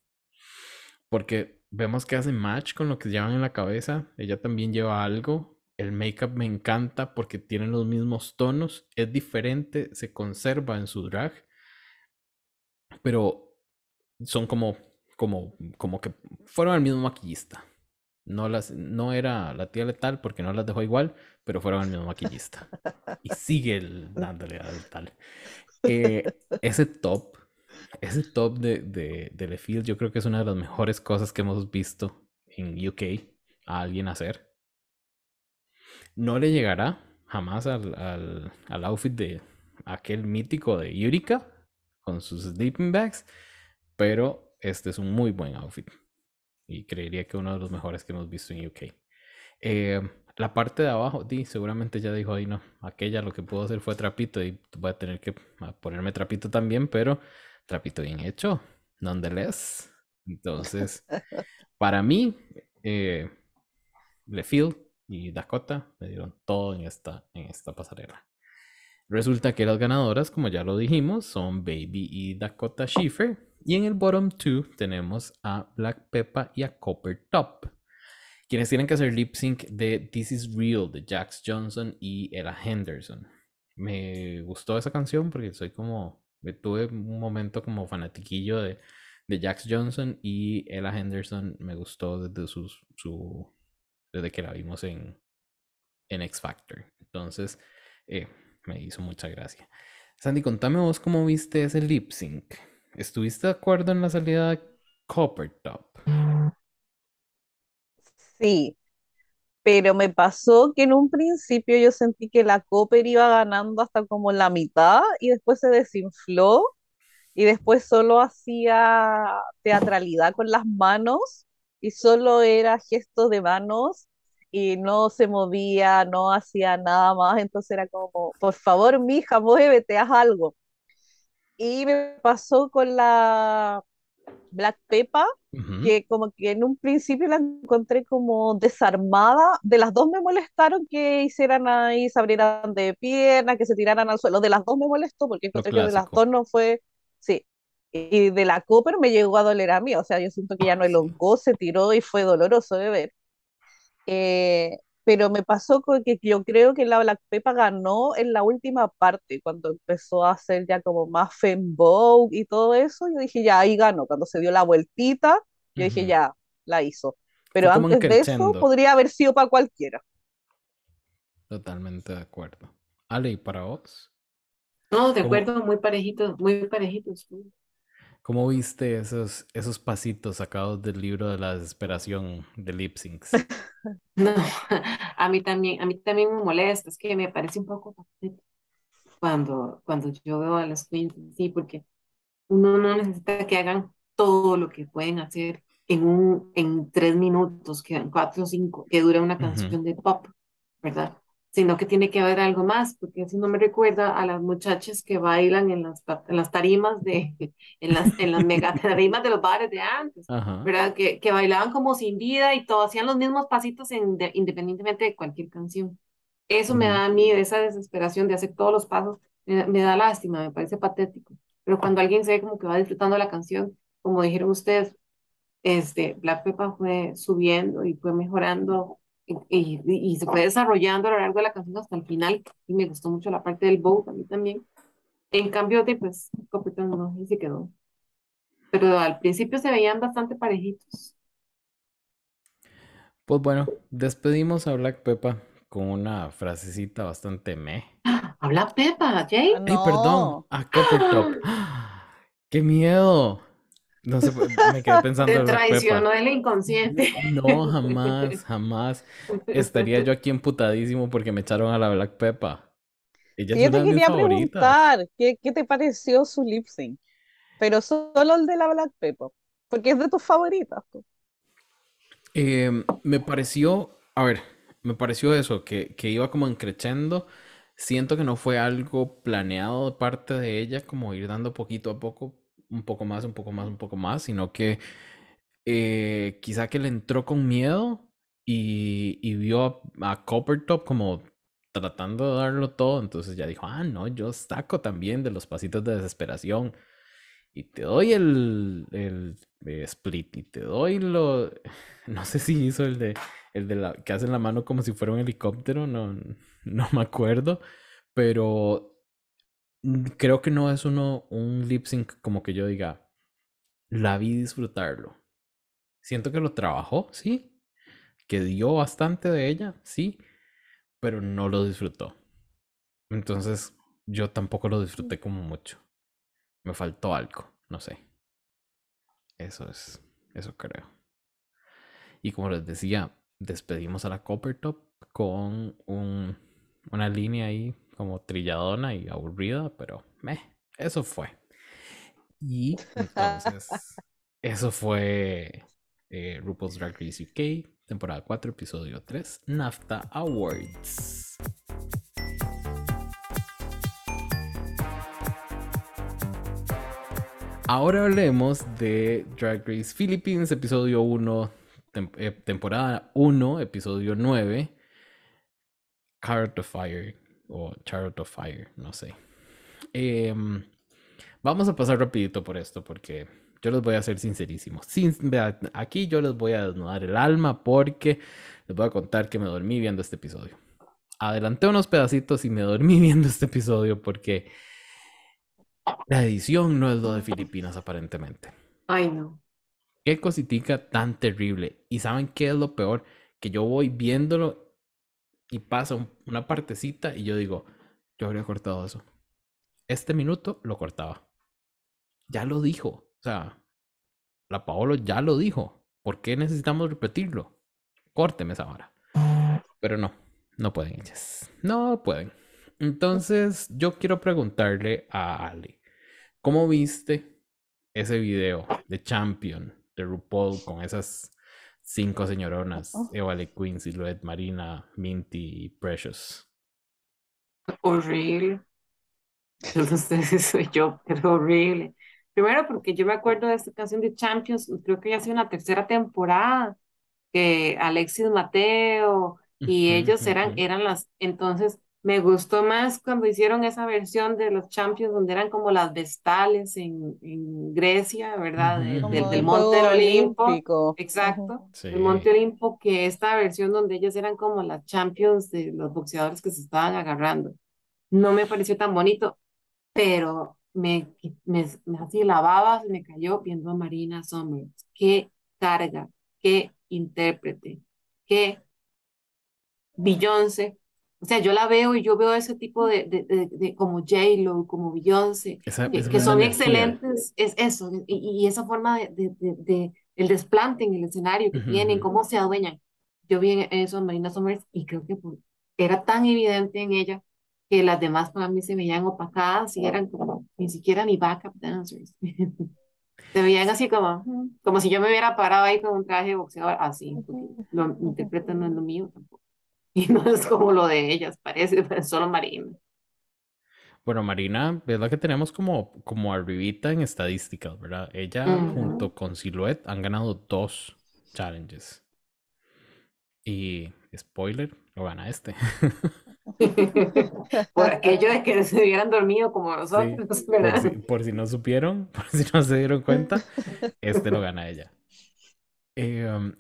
Porque vemos que hace match con lo que llevan en la cabeza. Ella también lleva algo. El make-up me encanta porque tiene los mismos tonos. Es diferente, se conserva en su drag. Pero son como, como, como que fueron al mismo maquillista. No, las, no era la tía letal porque no las dejó igual, pero fueron al mismo maquillista. Y sigue dándole a letal. Eh, ese top ese top de, de, de Lefield yo creo que es una de las mejores cosas que hemos visto en UK a alguien hacer. No le llegará jamás al, al, al outfit de aquel mítico de Yurika con sus sleeping bags, pero este es un muy buen outfit y creería que uno de los mejores que hemos visto en UK. Eh, la parte de abajo, di, seguramente ya dijo ahí no, aquella lo que pudo hacer fue trapito y voy a tener que ponerme trapito también, pero trapito bien hecho, nonetheless. Entonces, para mí, eh, LeField y Dakota me dieron todo en esta, en esta pasarela. Resulta que las ganadoras, como ya lo dijimos, son Baby y Dakota Schiffer. Y en el bottom two tenemos a Black Peppa y a Copper Top. Quienes tienen que hacer lip sync de This Is Real de Jax Johnson y Ella Henderson. Me gustó esa canción porque soy como Tuve un momento como fanatiquillo de, de Jax Johnson y Ella Henderson me gustó desde sus, su, desde que la vimos en, en X Factor. Entonces, eh, me hizo mucha gracia. Sandy, contame vos cómo viste ese lip sync. ¿Estuviste de acuerdo en la salida de Copper Top? Sí, pero me pasó que en un principio yo sentí que la Copper iba ganando hasta como la mitad y después se desinfló y después solo hacía teatralidad con las manos y solo era gestos de manos y no se movía, no hacía nada más, entonces era como, por favor, mija, muévete, haz algo. Y me pasó con la Black Que como que en un principio la encontré como desarmada. De las dos me molestaron que hicieran ahí, se abrieran de piernas, que se tiraran al suelo. De las dos me molestó porque encontré que de las dos no fue, sí, Y de la Copper me llegó a doler a mí, o sea, yo siento que ya no elongó, se tiró y fue doloroso de ver. Eh, pero me pasó con que yo creo que la Black Peppa ganó en la última parte, cuando empezó a hacer ya como más fembow y todo eso, yo dije, ya, ahí ganó, cuando se dio la vueltita, yo dije, ya, la hizo. Pero antes de eso, podría haber sido para cualquiera. Totalmente de acuerdo. Ale, ¿y para vos? No, de ¿Cómo, acuerdo, muy parejitos, muy parejitos. Cómo viste esos, esos pasitos sacados del libro de la desesperación de lip syncs? No, a mí también, a mí también me molesta, es que me parece un poco cuando, cuando yo veo a las queens, sí, porque uno no necesita que hagan todo lo que pueden hacer en un, en tres minutos, que en cuatro o cinco, que dura una canción de pop, ¿verdad? Sino que tiene que haber algo más, porque eso no me recuerda a las muchachas que bailan en las, en las tarimas de, en las, en las mega tarimas de los bares de antes. Ajá. ¿verdad? Que, que bailaban como sin vida y todo, hacían los mismos pasitos en- de- independientemente de cualquier canción. Eso me Ujú. da a mí, esa desesperación de hacer todos los pasos, me, me da lástima, me parece patético. Pero cuando alguien se ve como que va disfrutando la canción, como dijeron ustedes, este, Black Peppa fue subiendo y fue mejorando y, y, se fue desarrollando a lo largo de la canción hasta el final. Y me gustó mucho la parte del bow a mí también. En cambio, de, pues, Copperton no, y se quedó. Pero al principio se veían bastante parejitos. Pues bueno, despedimos a Black Peppa con una frasecita bastante meh. Habla Pepa, Jay. Ah, ¡Ay, perdón! no, A Coppertop. ¡Qué miedo! No sé, me quedé pensando Te traicionó Peppa. el inconsciente. No, jamás, jamás. Estaría yo aquí emputadísimo porque me echaron a la Black Peppa. Ella Sí, es yo una te quería preguntar, ¿qué, qué te pareció su lip sync? Pero solo el de la Black Pepper, porque es de tus favoritas. po. Eh, me pareció, a ver, me pareció eso, que, que iba como creciendo. Siento que no fue algo planeado de parte de ella, como ir dando poquito a poco, un poco más, un poco más, un poco más, sino que eh, quizá que le entró con miedo y, vio a, a Coppertop como tratando de darlo todo, entonces ya dijo, ah, no, yo saco también de los pasitos de desesperación y te doy el, el eh, split y te doy lo, no sé si hizo el de, el de la, que hace la mano como si fuera un helicóptero, no, no me acuerdo, pero creo que no es uno, un lip sync como que yo diga, la vi disfrutarlo. Siento que lo trabajó, sí, que dio bastante de ella, sí, pero no lo disfrutó. Entonces, yo tampoco lo disfruté como mucho. Me faltó algo, no sé. Eso es, eso creo. Y como les decía, despedimos a la Coppertop con un, una línea ahí como trilladona y aburrida, pero meh, eso fue. Y entonces, eso fue eh, RuPaul's Drag Race UK, temporada 4, episodio 3, NAFTA Awards. Ahora hablemos de Drag Race Philippines, episodio 1, tem- eh, temporada 1, episodio 9, Chariot of Fire o Chariot of Fire, no sé. Em, vamos a pasar rapidito por esto porque yo les voy a ser sincerísimo. Sin, aquí yo les voy a desnudar el alma porque les voy a contar que me dormí viendo este episodio. Adelanté unos pedacitos y me dormí viendo este episodio porque la edición no es lo de Filipinas aparentemente. Ay, no. Qué cositica tan terrible. ¿Y saben qué es lo peor? Que yo voy viéndolo y pasa un- una partecita y yo digo, yo habría cortado eso. Este minuto lo cortaba. Ya lo dijo. O sea, la Paolo ya lo dijo. ¿Por qué necesitamos repetirlo? Córteme esa hora. Pero no, no pueden ellas. No pueden. Entonces, yo quiero preguntarle a Ali, ¿cómo viste ese video de Champion de RuPaul con esas cinco señoronas? Oh. Eva Le Queen, Silhouette, Marina, Minty y Precious. Horrible. Yo no sé si soy yo, pero horrible. Primero porque yo me acuerdo de esta canción de Champions, creo que ya ha sido una tercera temporada, que Alexis Mateo y ellos eran, eran las, entonces Me gustó más cuando hicieron esa versión de los Champions donde eran como las vestales en, en Grecia, ¿verdad? De- Ujú. del, Monte del Olimpo. olímpico. Exacto. Sí. El Monte Olimpo, que esta versión donde ellas eran como las Champions de los boxeadores que se estaban agarrando. No me pareció tan bonito, pero me, me, me así la baba se me cayó viendo a Marina Summers. Qué carga, qué intérprete, qué Beyoncé. O sea, yo la veo y yo veo ese tipo de, de, de, de como J-Lo, como Beyoncé, Esa, que, esa que son energía. excelentes, es eso, y, y esa forma de, de, de, de- el desplante en el escenario que Ujú, tienen, ujú. cómo se adueñan. Yo vi eso en Marina Summers y creo que por- era tan evidente en ella que las demás para mí se veían opacadas y eran como ni siquiera ni backup dancers. Se veían así como, como si yo me hubiera parado ahí con un traje de boxeador, así, lo interpretan no es lo mío tampoco. Y no es como lo de ellas, parece, es solo Marina. Bueno, Marina es la que tenemos como, como arribita en estadísticas, ¿verdad? Ella Ujú. junto con Silhouette han ganado dos challenges. Y spoiler, lo gana este. Por aquello de que se hubieran dormido como Sí, nosotros, por ¿verdad? si, por si no supieron, por si no se dieron cuenta, este lo gana ella. Eh,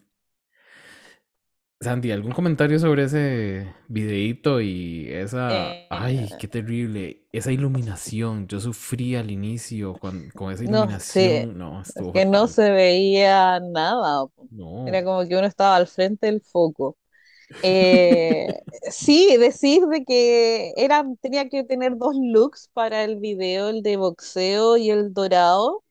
Sandy, ¿algún comentario sobre ese videíto y esa... Eh, Ay, qué terrible. Esa iluminación. Yo sufrí al inicio con, con esa No iluminación. No, es que no se veía nada. No. Era como que uno estaba al frente del foco. Eh, sí, decir de que eran, tenía que tener dos looks para el video, el de boxeo y el dorado.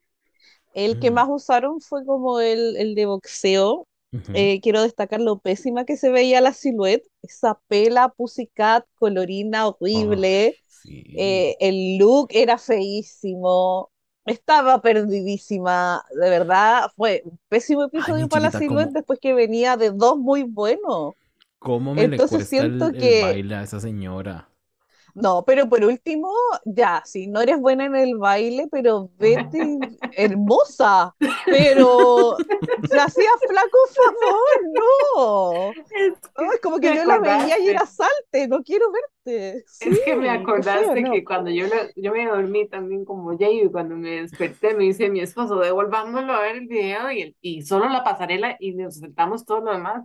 El que Mm, más usaron fue como el, el de boxeo. Eh, quiero destacar lo pésima que se veía la silueta, esa pela pussycat colorina horrible. Ay, sí. Eh, el look era feísimo. Estaba perdidísima, de verdad, fue un pésimo Ay, episodio para la silueta ¿cómo, después que venía de dos muy buenos. cómo me le Entonces cuesta el, siento el que, baile a esa señora? No, pero por último, ya, si no eres buena en el baile, pero vete hermosa, pero se hacía flaco favor, no. Es que como que yo la veía y era salte, no quiero verte. Es que me Sí, acordaste no. que cuando yo, le- yo me dormí también como Jay y cuando me desperté me dice mi esposo, devolvámoslo a ver el video y, el- y solo la pasarela y nos saltamos todo lo demás.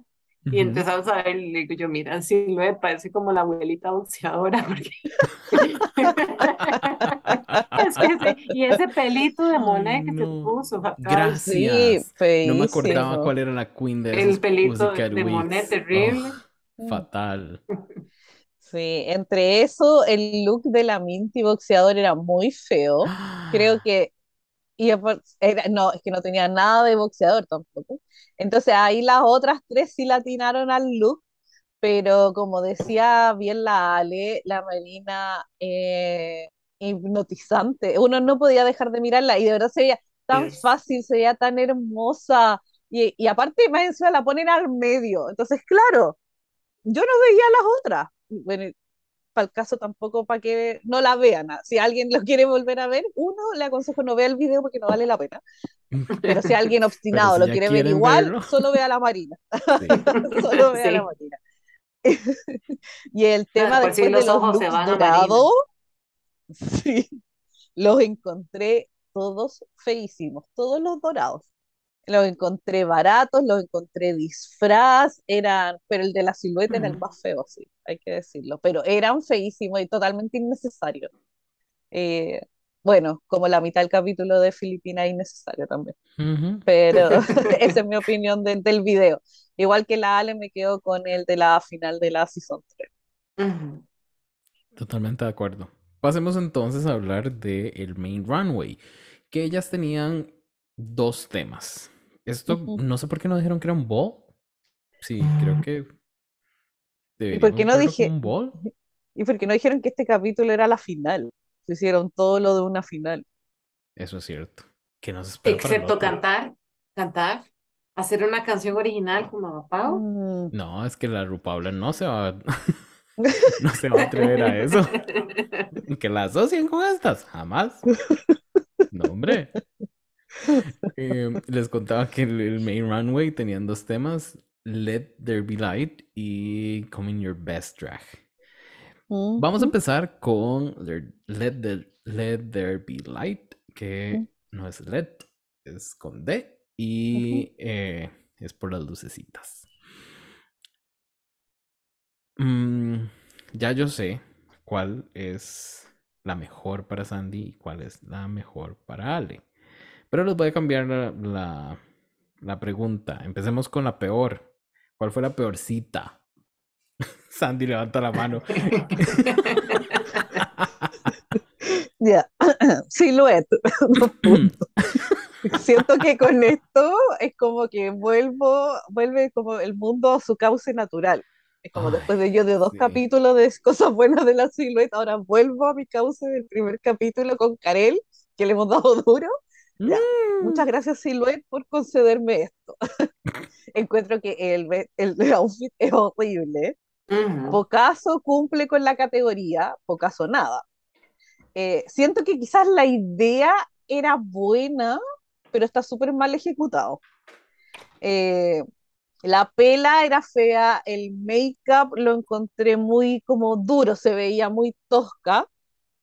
Y empezamos a ver, y le digo yo, mira, sí, lo parece como la abuelita boxeadora, porque es que ese- y ese pelito de monet que se no. puso, fatal. Sí, Gracias. No me acordaba cuál era la queen de El pelito de monet terrible. Oh, fatal. Sí, entre eso, el look de la Minty boxeador era muy feo. Creo que, y era- no, es que no tenía nada de boxeador tampoco. Entonces ahí las otras tres sí la atinaron al look, pero como decía bien la Ale, la Marina, eh, hipnotizante. Uno no podía dejar de mirarla y de verdad se veía tan fácil, se veía tan hermosa. Y, y aparte, más encima la ponen al medio. Entonces, claro, yo no veía las otras. Bueno, para el caso tampoco para que no la vean. ¿ah? Si alguien lo quiere volver a ver, uno le aconsejo no vea el video porque no vale la pena. Pero si alguien obstinado si lo quiere ver igual, verlo, solo vea la Marina. sí. Solo vea la. Marina. Y el tema después de los los ojos se van a dorados, sí, los encontré todos feísimos, todos los dorados. Los encontré baratos, los encontré disfraz, eran, pero el de la silueta era el más feo, sí, hay que decirlo, pero eran feísimos y totalmente innecesarios. Eh, bueno, como la mitad del capítulo de Filipinas innecesario también, pero esa es mi opinión del, del video. Igual que la Ale me quedo con el de la final de la Season 3. Ujú. Totalmente de acuerdo. Pasemos entonces a hablar de el main runway, que ellas tenían dos temas. Esto, no sé por qué no dijeron que era un ball. Sí, creo que ¿Y por qué no dije, un ball. y por qué no dijeron que este capítulo era la final? Se hicieron todo lo de una final. Eso es cierto. Que nos Excepto cantar, cantar, hacer una canción original como Pau. Mm, No, es que la RuPaula no se va, no se va a atrever a eso. Que la asocien con estas, jamás. No, hombre. Eh, les contaba que el, el main runway tenían dos temas, Let There Be Light y Come in Your Best Drag. vamos a empezar con Let, Let There Be Light, que no es LED, es con D y eh, es por las lucecitas. Mm, ya yo sé cuál es la mejor para Sandy y cuál es la mejor para Ale. Pero les voy a cambiar la, la, pregunta. Empecemos con la peor. ¿Cuál fue la peorcita? Sandy levanta la mano. Ya, silueta. Siento que con esto es como que vuelvo, vuelve como el mundo a su cauce natural. Es como después de yo de dos capítulos de cosas buenas de la silueta, ahora vuelvo a mi cauce del primer capítulo con Karel, que le hemos dado duro. Muchas mm. gracias, Silhouette, por concederme esto. Encuentro que el, el, outfit es horrible. Pocaso cumple con la categoría, pocaso nada. Eh, siento que quizás la idea era buena, pero está súper mal ejecutado. Eh, la pela era fea, el make-up lo encontré muy como duro, se veía muy tosca,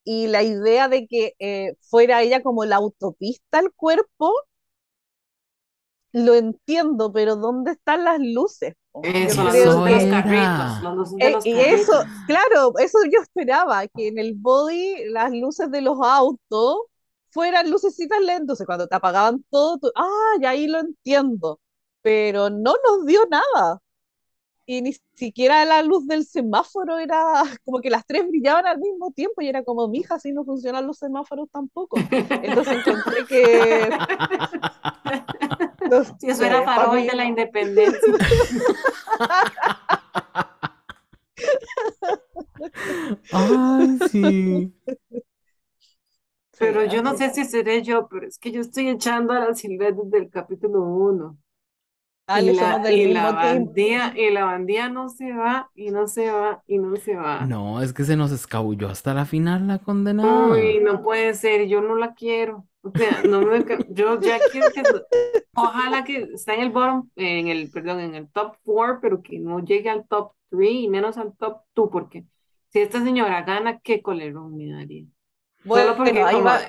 y la idea de que eh, fuera ella como la autopista al cuerpo, lo entiendo, pero ¿dónde están las luces? Eso, de los carritos. Eh, y eso, claro, eso yo esperaba, que en el body las luces de los autos fueran lucecitas lentas, cuando te apagaban todo, ah, y ahí lo entiendo pero no nos dio nada. Y ni siquiera la luz del semáforo era como que las tres brillaban al mismo tiempo y era como, mija, así no funcionan los semáforos tampoco. Entonces encontré que... si eso era farol de la independencia. Ay, sí. Pero yo no sé si seré yo, pero es que yo estoy echando a la silueta desde el capítulo 1. Y, la, bandía, y la bandía no se va, y no se va, y no se va. No, es que se nos escabulló hasta la final la condenada. Uy, no puede ser, yo no la quiero. O sea, no me, yo ya quiero que, ojalá que esté en el bottom, en el, perdón, en el top four, pero que no llegue al top three y menos al top two, porque si esta señora gana, ¿qué colerón me daría? Bueno, porque ahí va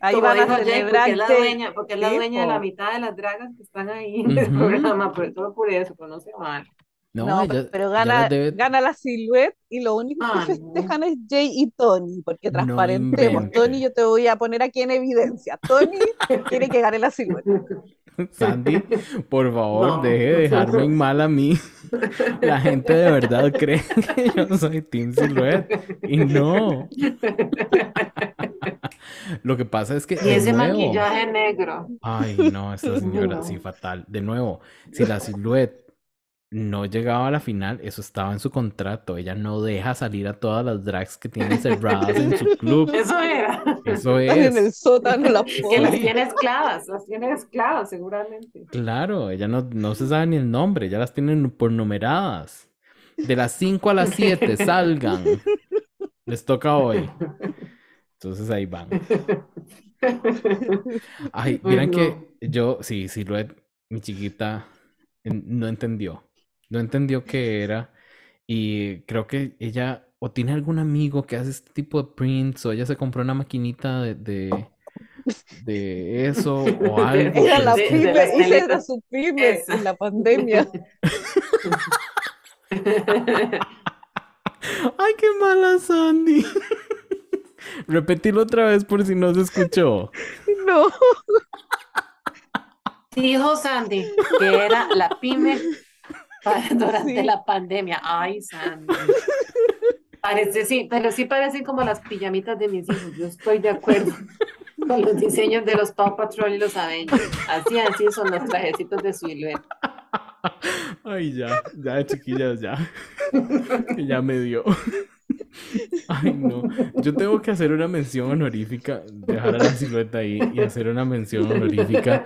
Ahí van a celebrar. Porque es la dueña, porque es la dueña de la mitad de las dragas que están ahí en el programa, pero solo por eso, pero no se mal. No, pero gana, gana la silueta y lo único que ah, festejan es Jay y Tony, porque transparentemos. Tony, yo te voy a poner aquí en evidencia. Tony quiere que gane la silueta. Sandy, por favor, deje de dejarme en mal a mí. La gente de verdad cree que yo soy Team Silhouette y no. Lo que pasa es que. Y ese maquillaje negro. Ay, no, esta señora, sí, fatal. De nuevo, si la Silhouette no llegaba a la final, eso estaba en su contrato. Ella no deja salir a todas las drags que tienen cerradas en su club. Eso era. Eso es. En el sótano la Que las tiene esclavas, las tiene esclavas, seguramente. Claro, ella no, no se sabe ni el nombre, ya las tienen por numeradas. De las 5 a las 7, salgan. Les toca hoy. Entonces ahí van. Ay, miren que yo, sí, Silhouette, mi chiquita, no entendió no entendió qué era y creo que ella o tiene algún amigo que hace este tipo de prints o ella se compró una maquinita de, de, eso o algo. Era la pyme, ella era su pyme en la pandemia. Ay, qué mala Sandy. Repetilo otra vez por si no se escuchó. No. Dijo Sandy que era la pyme durante la pandemia. Ay, Sandy. Parece, sí, pero sí parecen como las pijamitas de mis hijos. Yo estoy de acuerdo con los diseños de los Paw Patrol y los Avengers. Así, así son los trajecitos de silueta. Ay, ya, ya, chiquillas, ya. Ya me dio. Ay, no. Yo tengo que hacer una mención honorífica, dejar a la silueta ahí y hacer una mención honorífica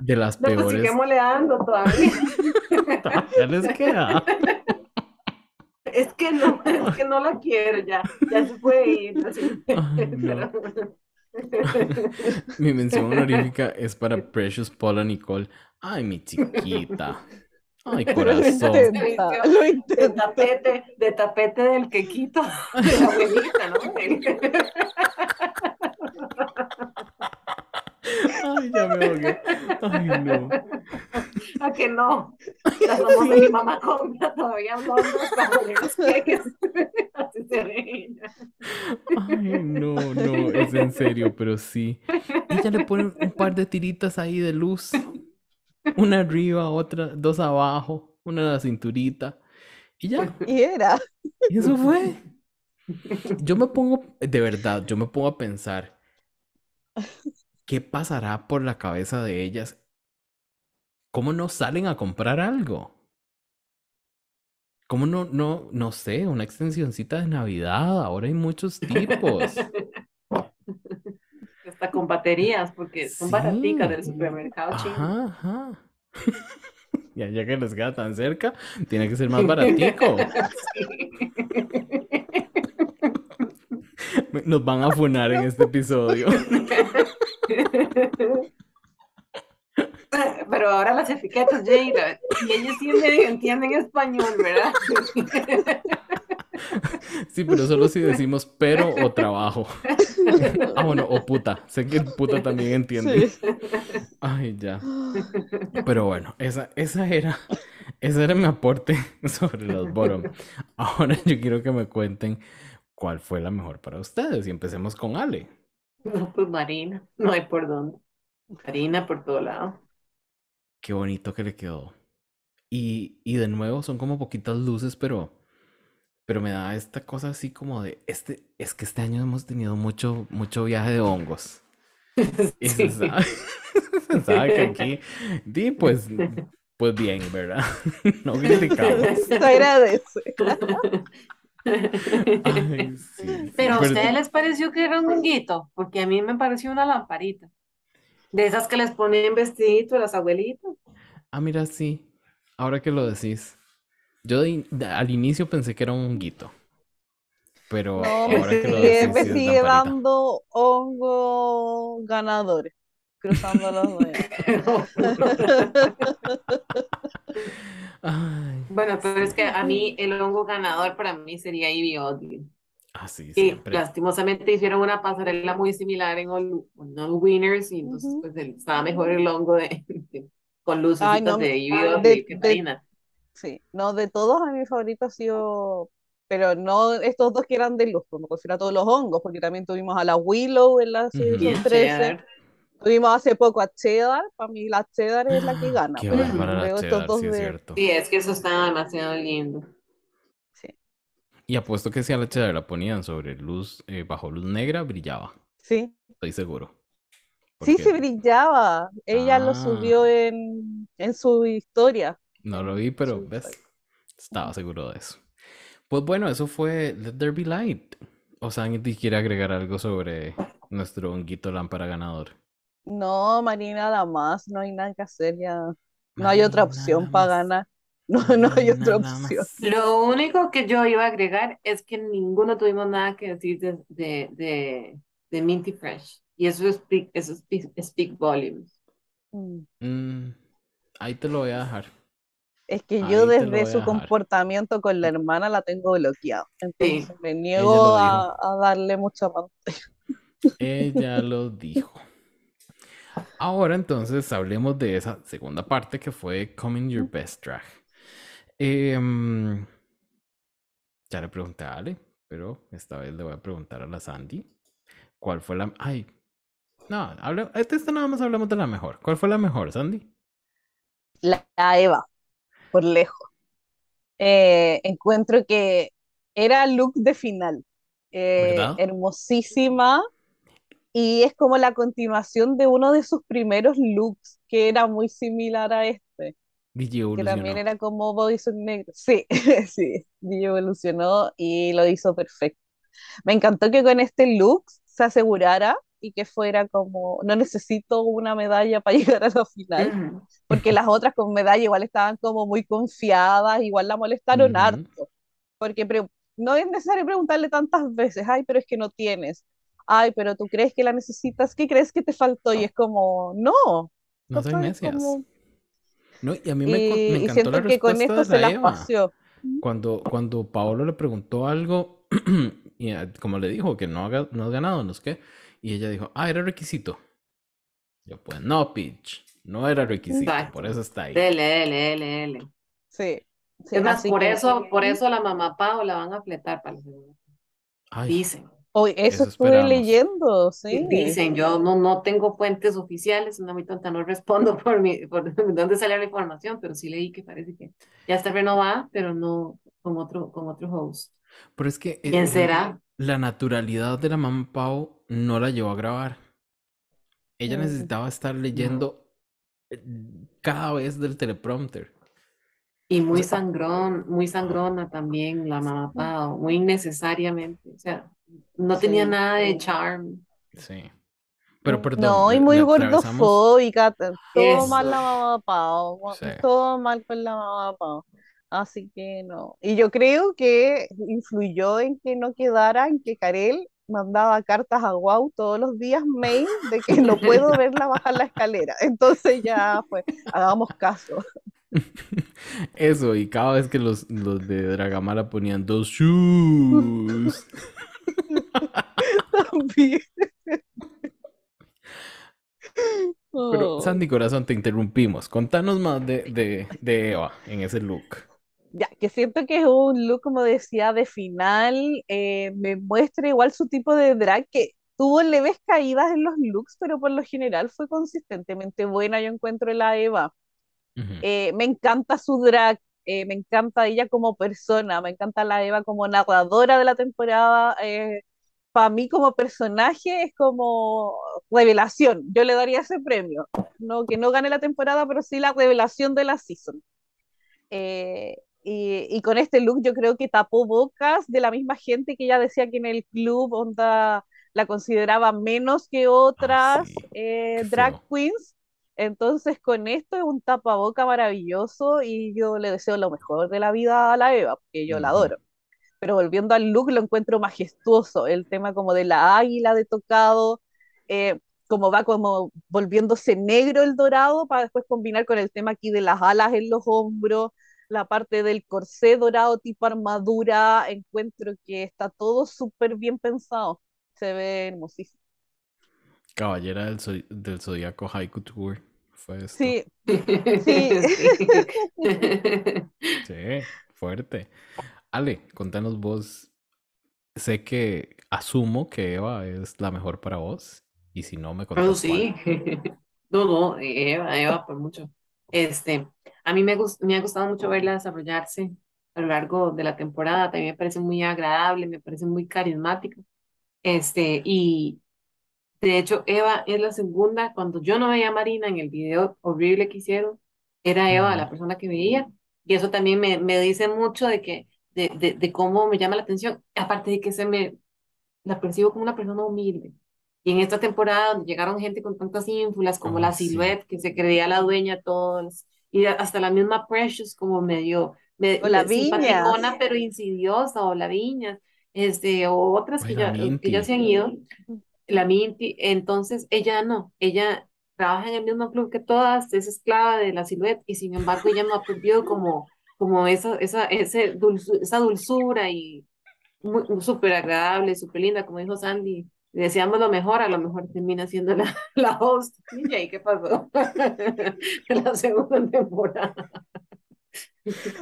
de las no, peores. Pues moleando todavía. Ya les queda. Es que no, es que no la quiero ya. Ya se puede ir. Mi mención honorífica es para Precious Paula Nicole. Ay, mi chiquita. Ay, Lo corazón. intenta, lo De tapete, de tapete del quequito de la abuelita, ¿no? Ay, ya me ahogué. Ay, no. ¿A que no? Las mamás de mi mamá compra todavía los queques. Así se reír. Ay, no, no, es en serio, pero sí. Ella le pone un par de tiritas ahí de luz. Una arriba, otra, dos abajo, una en la cinturita. Y ya, Y era. y eso fue. Yo me pongo, de verdad, yo me pongo a pensar, ¿qué pasará por la cabeza de ellas? ¿Cómo no salen a comprar algo? ¿Cómo no, no, no sé, una extensioncita de Navidad? Ahora hay muchos tipos. Hasta con baterías, porque son baraticas del Sí. supermercado chino. Ajá, ajá. Ya, ya que les queda tan cerca, tiene que ser más baratico. Nos van a funar en este episodio. Pero ahora las etiquetas, Jay, y ellos sí medio entienden español, ¿verdad? Sí, pero solo si decimos pero o trabajo. Ah, bueno, o puta. Sé que puta también entiende. Sí. Ay, ya. Pero bueno, esa, esa era, ese era mi aporte sobre los bottom. Ahora yo quiero que me cuenten cuál fue la mejor para ustedes. Y empecemos con Ale. No, pues Marina, no hay por dónde. Marina por todo lado. Qué bonito que le quedó. Y, y de nuevo son como poquitas luces, pero, pero me da esta cosa así como de, este, es que este año hemos tenido mucho, mucho viaje de hongos. Y se Sí. sabe, se sabe que aquí, di, pues, pues bien, ¿verdad? No criticamos. Se agradece. Ay, sí, Pero a ustedes les pareció que era un honguito, porque a mí me pareció una lamparita. De esas que les ponen vestidito las abuelitas. Ah, mira, sí. Ahora que lo decís. Yo de in- de- al inicio pensé que era un honguito. Pero No, ahora me que lo sigue, decís, es sigue lamparita. dando hongo ganadores, cruzando los dedos. Bueno, pero es que a mí el hongo ganador para mí sería Oddly. así Y siempre. lastimosamente hicieron una pasarela muy similar en All, Winners y entonces pues el- estaba mejor el hongo de, de- con Ay, no, de Karina. Sí, no, de todos a mi favorito ha sido, pero no estos dos que eran de luz, me refiero a todos los hongos, porque también tuvimos a la Willow en la season Bien 13, cheddar. Tuvimos hace poco a Cheddar, para mí la Cheddar es la que gana, Qué pues, bárbara la cheddar, dos sí es de- cierto. Sí, es que eso estaba demasiado lindo. sí, Y apuesto que si a la cheddar la ponían sobre luz, eh, bajo luz negra, brillaba. sí, Estoy seguro. sí, Porque se brillaba, ella lo Ah. subió en, en su historia. no lo vi, pero Sí, ves, exacto. estaba seguro de eso. Pues bueno, eso fue Let There Be Light. O sea, ¿alguien quiere agregar algo sobre nuestro honguito lámpara ganador? No, Marina, nada más, no hay nada que hacer ya, no hay otra Marina, opción para más. ganar, no, no hay Marina, otra nada opción. más. Lo único que yo iba a agregar es que ninguno tuvimos nada que decir de, de, de, de Minty Fresh. Y eso es speak, eso speak, speak volumes. Mm. Mm, ahí te lo voy a dejar. Es que Ahí yo te lo desde voy a su dejar. comportamiento con la hermana la tengo bloqueado. Entonces me Ella niego a, a darle mucha pantalla. Ella lo dijo. Ahora entonces hablemos de esa segunda parte que fue Coming Your Best Drag. Em, ya le pregunté a Ale, pero esta vez le voy a preguntar a la Sandy. ¿Cuál fue la... Ay, no, hable... este esta nada más hablamos de la mejor. ¿Cuál fue la mejor, Sandy? La, la Eva, por lejos. Eh, encuentro que era look de final. Eh, hermosísima. Y es como la continuación de uno de sus primeros looks, que era muy similar a este. DJ que también era como bodysuit negro. Sí, sí, DJ evolucionó y lo hizo perfecto. Me encantó que con este look se asegurara y que fuera como, no necesito una medalla para llegar a la final, porque las otras con medalla igual estaban como muy confiadas, igual la molestaron harto, porque pre- no es necesario preguntarle tantas veces, ay, pero es que no tienes, ay, pero tú crees que la necesitas, ¿qué crees que te faltó? Y es como, no, No soy necias. Como- No, y a mí me, Y, me y encantó la siento que con respuesta esto de se la las Eva. paseó. Cuando, cuando Paolo le preguntó algo, y eh, como le dijo que no, haga, no has ganado, no sé qué, y ella dijo, ah, era requisito. Yo, pues no, Peach, no era requisito, Exacto. por eso está ahí. Dele, dele, dele, dele. Sí. sí, Es más, por que- eso, por eso la mamá Pau la van a fletar para la segunda. Ay, Dicen. Hoy, eso Eso estuve leyendo, sí. Dicen, yo no, no tengo fuentes oficiales, no muy tonta, no respondo por mi, por dónde sale la información, pero sí leí que parece que ya está renovada, pero no con otro, con otro host. pero es que eh, ¿Quién eh, será? la naturalidad de la mamá Pau no la llevó a grabar. Ella Ujú. necesitaba estar leyendo eh, cada vez del teleprompter. Y muy O sea, sangrón, muy sangrona también la mamá Pau, muy innecesariamente, o sea, no tenía Sí. nada de charm. Sí. Pero perdón, No, y muy gordofóbica, todo Eso. mal la mamá Pau, Sí. todo mal con la mamá Pau. Así que no. Y yo creo que influyó en que no quedara, en que Karel mandaba cartas a Guau todos los días, mail, de que no puedo verla bajar la escalera. Entonces ya fue, hagamos caso. Eso, y cada vez que los, los de Dragamala ponían dos shoes. También. Pero, Oh. Sandy Corazón, te interrumpimos. Contanos más de, de, de Eva en ese look. Ya, que siento que es un look, como decía, de final, eh, me muestra igual su tipo de drag, que tuvo leves caídas en los looks, pero por lo general fue consistentemente buena, yo encuentro la Eva. Eh, me encanta su drag, eh, me encanta ella como persona, me encanta la Eva como narradora de la temporada. para mí como personaje es como revelación, yo le daría ese premio. No, que no gane la temporada, pero sí la revelación de la season. Eh, y, y con este look yo creo que tapó bocas de la misma gente que ya decía que en el club onda la consideraba menos que otras sí, eh, drag queens. Entonces con esto es un tapaboca maravilloso y yo le deseo lo mejor de la vida a la Eva, porque yo la adoro. Pero volviendo al look, lo encuentro majestuoso, el tema como de la águila de tocado, eh, como va como volviéndose negro el dorado para después combinar con el tema aquí de las alas en los hombros, la parte del corsé dorado tipo armadura, encuentro que está todo súper bien pensado, se ve hermosísimo. Caballera del Zodíaco High Couture. Fue esto. Sí, Sí. Sí, fuerte. Ale, contanos vos. Sé que asumo que Eva es la mejor para vos. Y si no, me Pero contás sí, no, no, Eva, Eva, por mucho. Este, a mí me, me ha gustado mucho verla desarrollarse a lo largo de la temporada, también me parece muy agradable, me parece muy carismática. Este, y de hecho, Eva es la segunda, cuando yo no veía a Marina en el video horrible que hicieron, era Eva la persona que veía, y eso también me, me dice mucho de que, de, de, de cómo me llama la atención, aparte de que se me, la percibo como una persona humilde. Y en esta temporada donde llegaron gente con tantas ínfulas como Oh, la sí. Silhouette, que se creía la dueña de todos, y hasta la misma Precious como medio, me, O la Viñas. pero insidiosa, o la Viñas, este, o otras que ya, que ya se han ido, la Minty, entonces ella no, ella trabaja en el mismo club que todas, es esclava de la Silhouette, y sin embargo ella no ha perdido como, como esa, esa, ese dulzu- esa dulzura y súper agradable, súper linda, como dijo Sandy. Deseamos lo mejor, a lo mejor termina siendo la, la host. ¿Y qué pasó? La segunda temporada.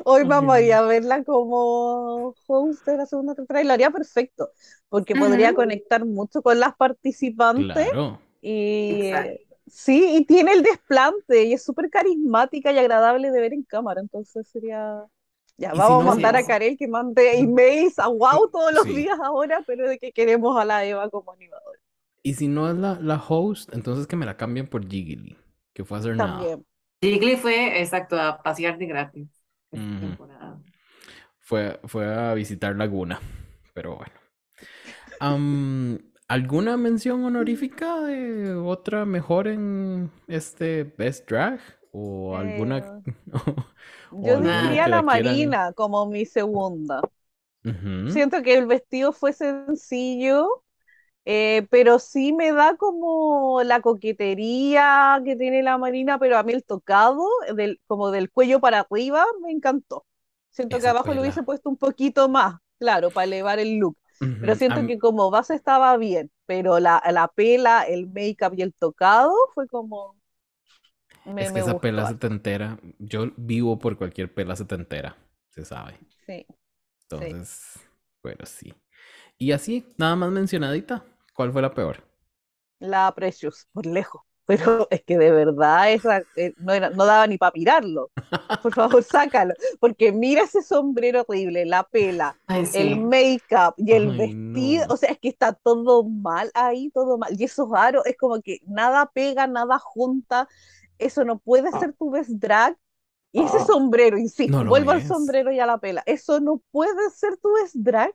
Hoy vamos a ir no. a verla como host de la segunda temporada y lo haría perfecto, porque podría conectar mucho con las participantes Claro. y Exacto. sí, y tiene el desplante y es súper carismática y agradable de ver en cámara, entonces sería... Ya, si vamos a mandar a. Karel que mande emails a Wow todos los Sí. días ahora, pero de que queremos a la Eva como animadora. Y si no es la, la host, entonces que me la cambien por Jiggly, que fue a hacer nada. También. Jiggly fue, exacto, a pasear de gratis esta Ujú. temporada. Fue, fue a visitar Laguna, pero bueno. ¿alguna mención honorífica de otra mejor en este Best Drag? ¿O alguna... o Yo alguna diría la quieran- Marina como mi segunda. Siento que el vestido fue sencillo, Eh, pero sí me da como la coquetería que tiene la Marina, pero a mí el tocado, del, como del cuello para arriba, me encantó. Siento que abajo lo hubiese puesto un poquito más, claro, para elevar el look. Pero Ujú, siento am- que como base estaba bien, pero la, la pela, el make-up y el tocado fue como... Me, es que me esa gustó pela setentera, yo vivo por cualquier pela setentera, se sabe. sí, sí. Entonces, pero sí. Y así, nada más mencionadita, ¿cuál fue la peor? La Precious, por lejos. Pero es que de verdad esa, eh, no, era, no daba ni para mirarlo. Por favor, sácalo. Porque mira ese sombrero horrible, la pela, Ay, el make-up y el Ay, vestido. no. O sea, es que está todo mal ahí, todo mal. Y esos aros, es como que nada pega, nada junta. Eso no puede ser tu best drag. Y ese sombrero, insisto, No vuelvo al sombrero y a la pela. Eso no puede ser tu best drag.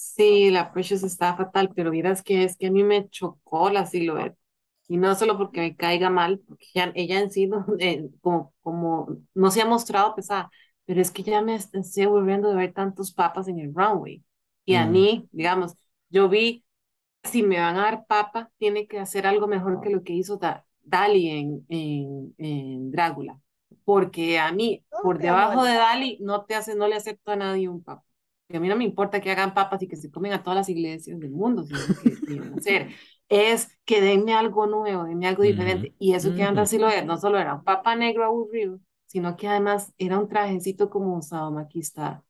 Sí, la Precious está fatal, pero miras que es que a mí me chocó la silueta. Y no solo porque me caiga mal, porque ya- ella en sí no, eh, como, como no se ha mostrado pesada, pero es que ya me est- estoy aburriendo de ver tantos papas en el runway. Y a Mm. mí, digamos, yo vi, si me van a dar papa, tiene que hacer algo mejor que lo que hizo Da- Dali en, en, en Drácula. Porque a mí, por debajo de Dali. Dali, no te hace, no le acepto a nadie un papa. A mí no me importa que hagan papas y que se comen a todas las iglesias del mundo, sino que deben hacer es que denme algo nuevo, denme algo diferente. Y eso que Andra ujú, sí lo era, no solo era un papa negro aburrido, sino que además era un trajecito como sadomaquista,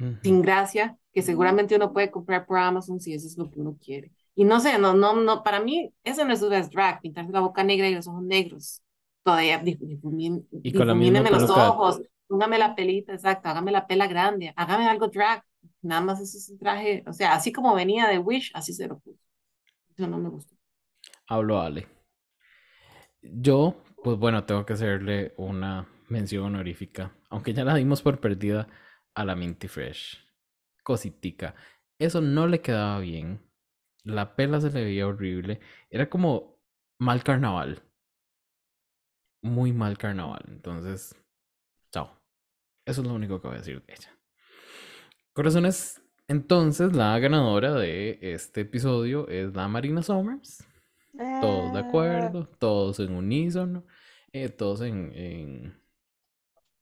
ujú. sin gracia, que seguramente uno puede comprar por Amazon si eso es lo que uno quiere. Y no sé, no, no, no, para mí, ese no es best drag, pintarse la boca negra y los ojos negros. Todavía, dif- difumín- Y con la misma difumíneme los ojos, póngame la pelita, exacto, hágame la pela grande, hágame algo drag. Nada más eso es un traje, o sea, así como venía de Wish, así se lo puso. Eso no me gustó. Hablo Ale. Yo, pues bueno, tengo que hacerle una mención honorífica, aunque ya la dimos por perdida a la Minty Fresh. Cositica. Eso no le quedaba bien. La pela se le veía horrible. Era como mal carnaval. Muy mal carnaval. Entonces. Eso es lo único que voy a decir de ella. Corazones, entonces la ganadora de este episodio es la Marina Summers. Todos de Ah, acuerdo, todos en unísono, eh, todos en, en-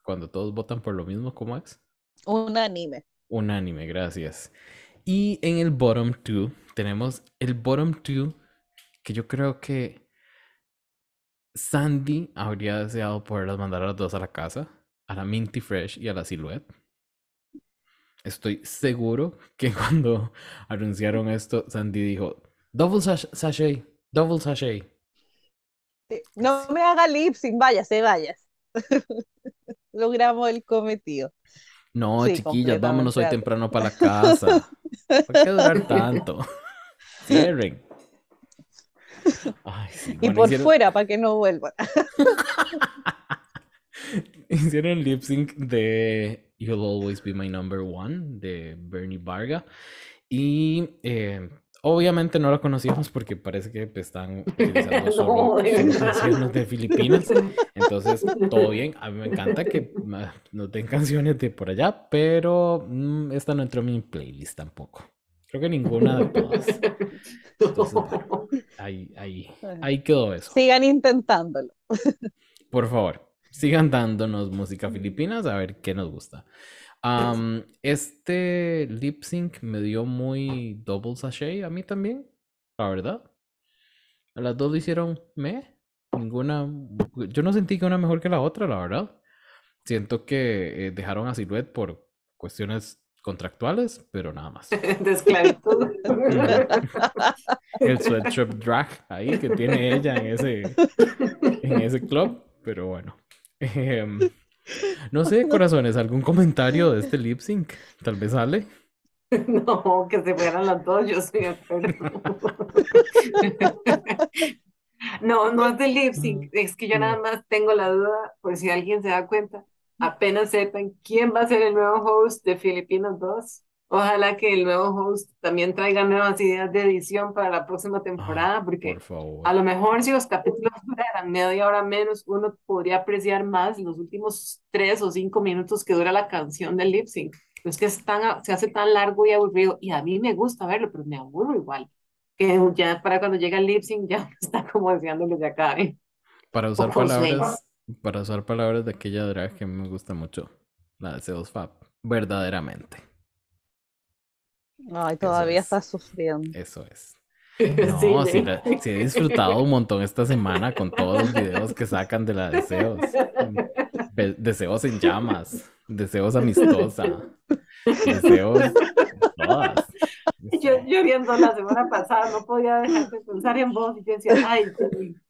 Cuando todos votan por lo mismo, ¿cómo es? unánime. Unánime, gracias. Y en el bottom two tenemos el bottom two que yo creo que Sandy habría deseado poderlas mandar a las dos a la casa, a la Minty Fresh y a la Silhouette. Estoy seguro que cuando anunciaron esto, Sandy dijo, double sash- sachet, double sachet. Sí, No me haga lip sync, váyase, váyase. Logramos el cometido. No, Sí, chiquillas, vámonos hoy temprano para la casa. ¿Por qué durar tanto? Cierren. Ay, sí, Y bueno, por hicieron, fuera, para que no vuelvan. hicieron lip sync de You'll Always Be My Number One de Bernie Varga. Y eh, obviamente no la conocíamos porque parece que pues, están utilizando solo canciones de Filipinas. Entonces, todo bien. A mí me encanta que nos den canciones de por allá, pero mm, esta no entró en mi playlist tampoco. Creo que ninguna de todas. Entonces, bueno, ahí, ahí, ahí quedó eso. Sigan intentándolo. Por favor, sigan dándonos música filipina a ver qué nos gusta. Am, este lip sync me dio muy double sachet a mí también, la verdad. A las dos lo hicieron me. Ninguna. Yo no sentí que una mejor que la otra, la verdad. Siento que eh, dejaron a Silhouette por cuestiones contractuales, pero nada más. de esclavitud. El sweatshop drag ahí que tiene ella en ese, en ese club, pero bueno. Em, no sé, corazones, ¿algún comentario de este lip sync? Tal vez sale. No, que se fueran las dos, yo estoy de acuerdo. No, no es del lip sync, es que yo nada más tengo la duda, por si alguien se da cuenta, apenas sepan quién va a ser el nuevo host de Filipinos 2. Ojalá que el nuevo host también traiga nuevas ideas de edición para la próxima temporada, Ay, porque por favor. a lo mejor si los capítulos fueran media hora menos, uno podría apreciar más los últimos tres o cinco minutos que dura la canción del lip sync. Pero es que es tan- se hace tan largo y aburrido, y a mí me gusta verlo, pero me aburro igual. que ya para cuando llega el lip sync ya está como deseando que se acabe. Para usar palabras, para usar palabras de aquella drag que me gusta mucho, la de Zeus Fab, verdaderamente. Ay, todavía es. estás sufriendo. Eso es. No, Sí, sí he disfrutado un montón esta semana con todos los videos que sacan de la deseos. Be- Deseos en llamas, deseos amistosa, deseos todas. Yo, yo viendo la semana pasada no podía dejar de pensar en vos y yo decía, ay,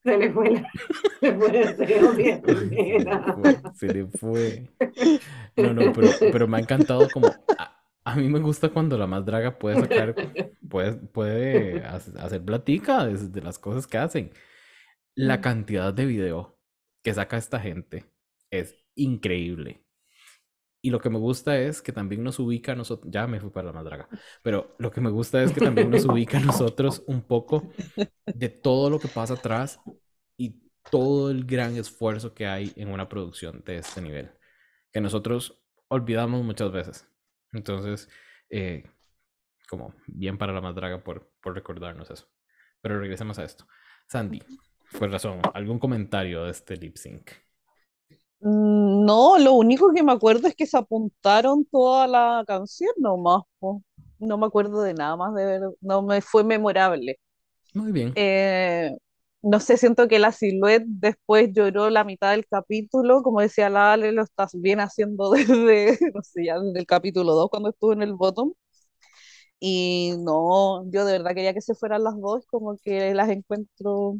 se le fue la, se le fue el dedo bien, se le fue. No, no, pero, pero me ha encantado como... A, mí me gusta cuando la más draga puede sacar, puede, puede hac- hacer platica de, las cosas que hacen. La cantidad de video que saca esta gente es increíble. Y lo que me gusta es que también nos ubica a nosotros, ya me fui para la más draga, pero lo que me gusta es que también nos ubica a nosotros un poco de todo lo que pasa atrás y todo el gran esfuerzo que hay en una producción de este nivel, que nosotros olvidamos muchas veces. Entonces, eh, como bien para la más draga por, por recordarnos eso. Pero regresemos a esto. Sandy, por razón, ¿algún comentario de este lip sync? Mm, No, lo único que me acuerdo es que se apuntaron toda la canción nomás, po. No me acuerdo de nada más de ver, no me fue memorable. Muy bien. Eh, no sé, siento que la Silhouette después lloró la mitad del capítulo, como decía la Ale, lo estás bien haciendo desde, no sé, ya desde el capítulo 2 cuando estuvo en el bottom. Y no, yo de verdad quería que se fueran las dos, como que las encuentro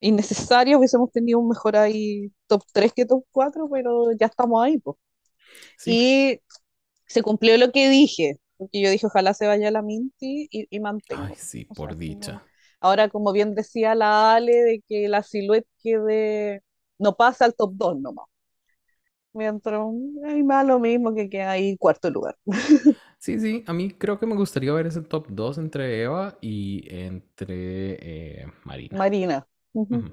innecesarias, hubiésemos tenido un mejor ahí top 3 que top 4, pero ya estamos ahí, pues. Sí, Y se cumplió lo que dije, porque yo dije, ojalá se vaya la Minty y, y mantengo. ay, sí, O por sea, dicha. Ahora, como bien decía la Ale, de que la Silhouette quede, no pasa al top 2 nomás. Mientras, ay, me da lo mismo que queda ahí cuarto lugar. Sí, sí, a mí creo que me gustaría ver ese top 2 entre Eva y entre eh, Marina. Marina, ujú, Ujú.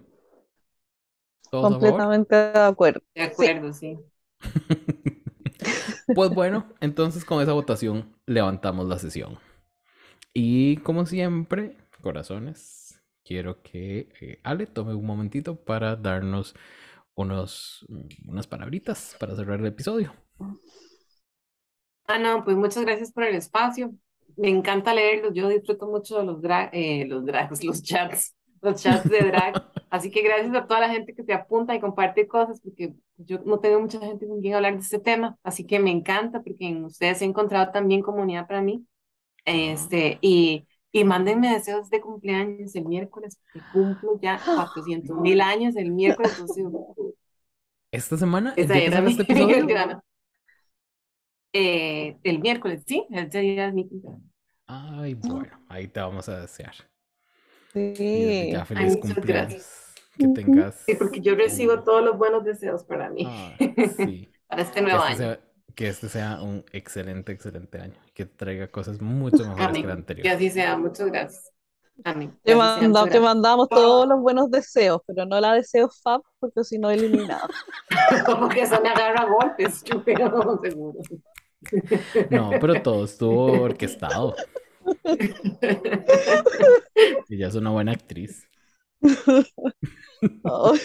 ¿Todos a favor? completamente de acuerdo. De acuerdo, sí. Pues bueno, entonces con esa votación levantamos la sesión. Y como siempre, corazones, quiero que eh, Ale tome un momentito para darnos unos, unas palabritas para cerrar el episodio. Ah, no, pues muchas gracias por el espacio. Me encanta leerlos. Yo disfruto mucho de los drag, eh, los drags, los chats, los chats de drag. Así que gracias a toda la gente que se apunta y comparte cosas, porque yo no tengo mucha gente con quien hablar de este tema. Así que me encanta, porque en ustedes he encontrado también comunidad para mí. Este, y, y mándenme deseos de cumpleaños el miércoles, porque cumplo ya 400 mil años el miércoles. Entonces, Esta semana, ¿de esa qué es sale mi este episodio? Eh, el miércoles, sí, ese día es mi cumpleaños. Ay, bueno, ahí te vamos a desear. Sí. ya Ay, feliz cumpleaños. gracias. Que tengas. Sí, porque yo recibo todos los buenos deseos para mí, Ay, sí. para este Que nuevo este año. sea, que este sea un excelente, excelente año. Que traiga cosas mucho mejores que el Amén. Que anterior. así sea, muchas gracias. Amén. Te, Que manda- te mandamos todos los buenos deseos, pero no la deseos Fab, porque si no eliminado. Porque eso me agarra golpes, yo creo, seguro. No, pero todo estuvo orquestado. Ella es una buena actriz. Ay,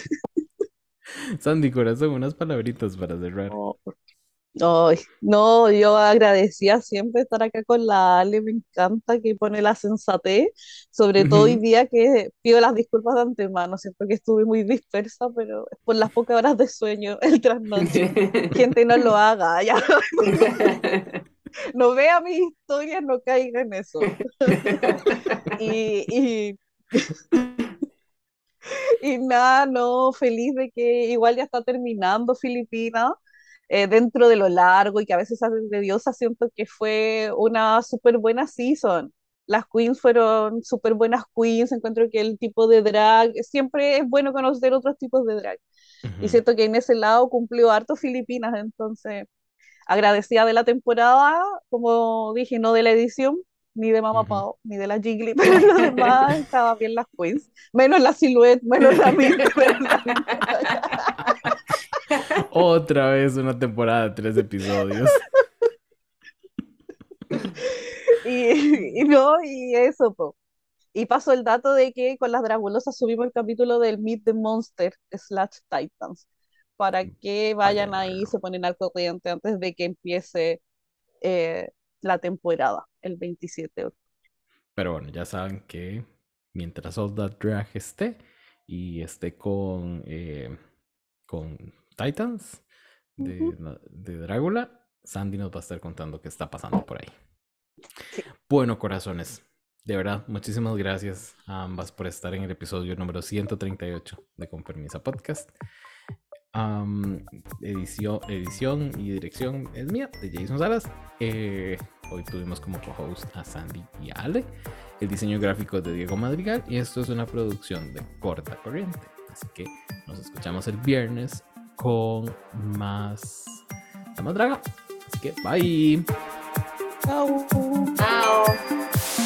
Sandy, corazón, unas palabritas para cerrar. No. No, yo agradecía siempre estar acá con la Ale, me encanta que pone la sensatez, sobre todo hoy día que pido las disculpas de antemano, siento que estuve muy dispersa, pero es por las pocas horas de sueño el trasnoche. Gente, no lo haga, ya no vea mis historias, no caiga en eso. Y, y, y nada, no, feliz de que igual ya está terminando Filipinas, eh, dentro de lo largo y que a veces hace tediosa, siento que fue una súper buena season. Las queens fueron súper buenas queens, encuentro que el tipo de drag, siempre es bueno conocer otros tipos de drag. Y Ujú. siento que en ese lado cumplió harto Filipinas, entonces agradecida de la temporada, como dije, no de la edición, ni de Mama Ujú. Pao, ni de la Jiggly, pero lo demás estaba bien las queens, menos la Silhouette, menos la la- Otra vez una temporada de tres episodios. y, y no, y eso, po. Y paso el dato de que con las Dragulosas subimos el capítulo del Meet the Monster slash Titans para que vayan ahí, se ponen al corriente antes de que empiece eh, la temporada, el 27 de octubre. Pero bueno, ya saben que mientras All That Drag esté y esté con, eh, con Titans de, de Drácula, Sandy nos va a estar contando qué está pasando por ahí. Bueno, corazones, de verdad, muchísimas gracias a ambas por estar en el episodio número 138 de Con Permisa Podcast. edición, edición y dirección es mía, de Jason Salas. Eh, hoy tuvimos como co-host a Sandy y a Ale. El diseño gráfico es de Diego Madrigal y esto es una producción de corta corriente. Así que nos escuchamos el viernes con más La Madraga. Así que bye. Chao. Chao.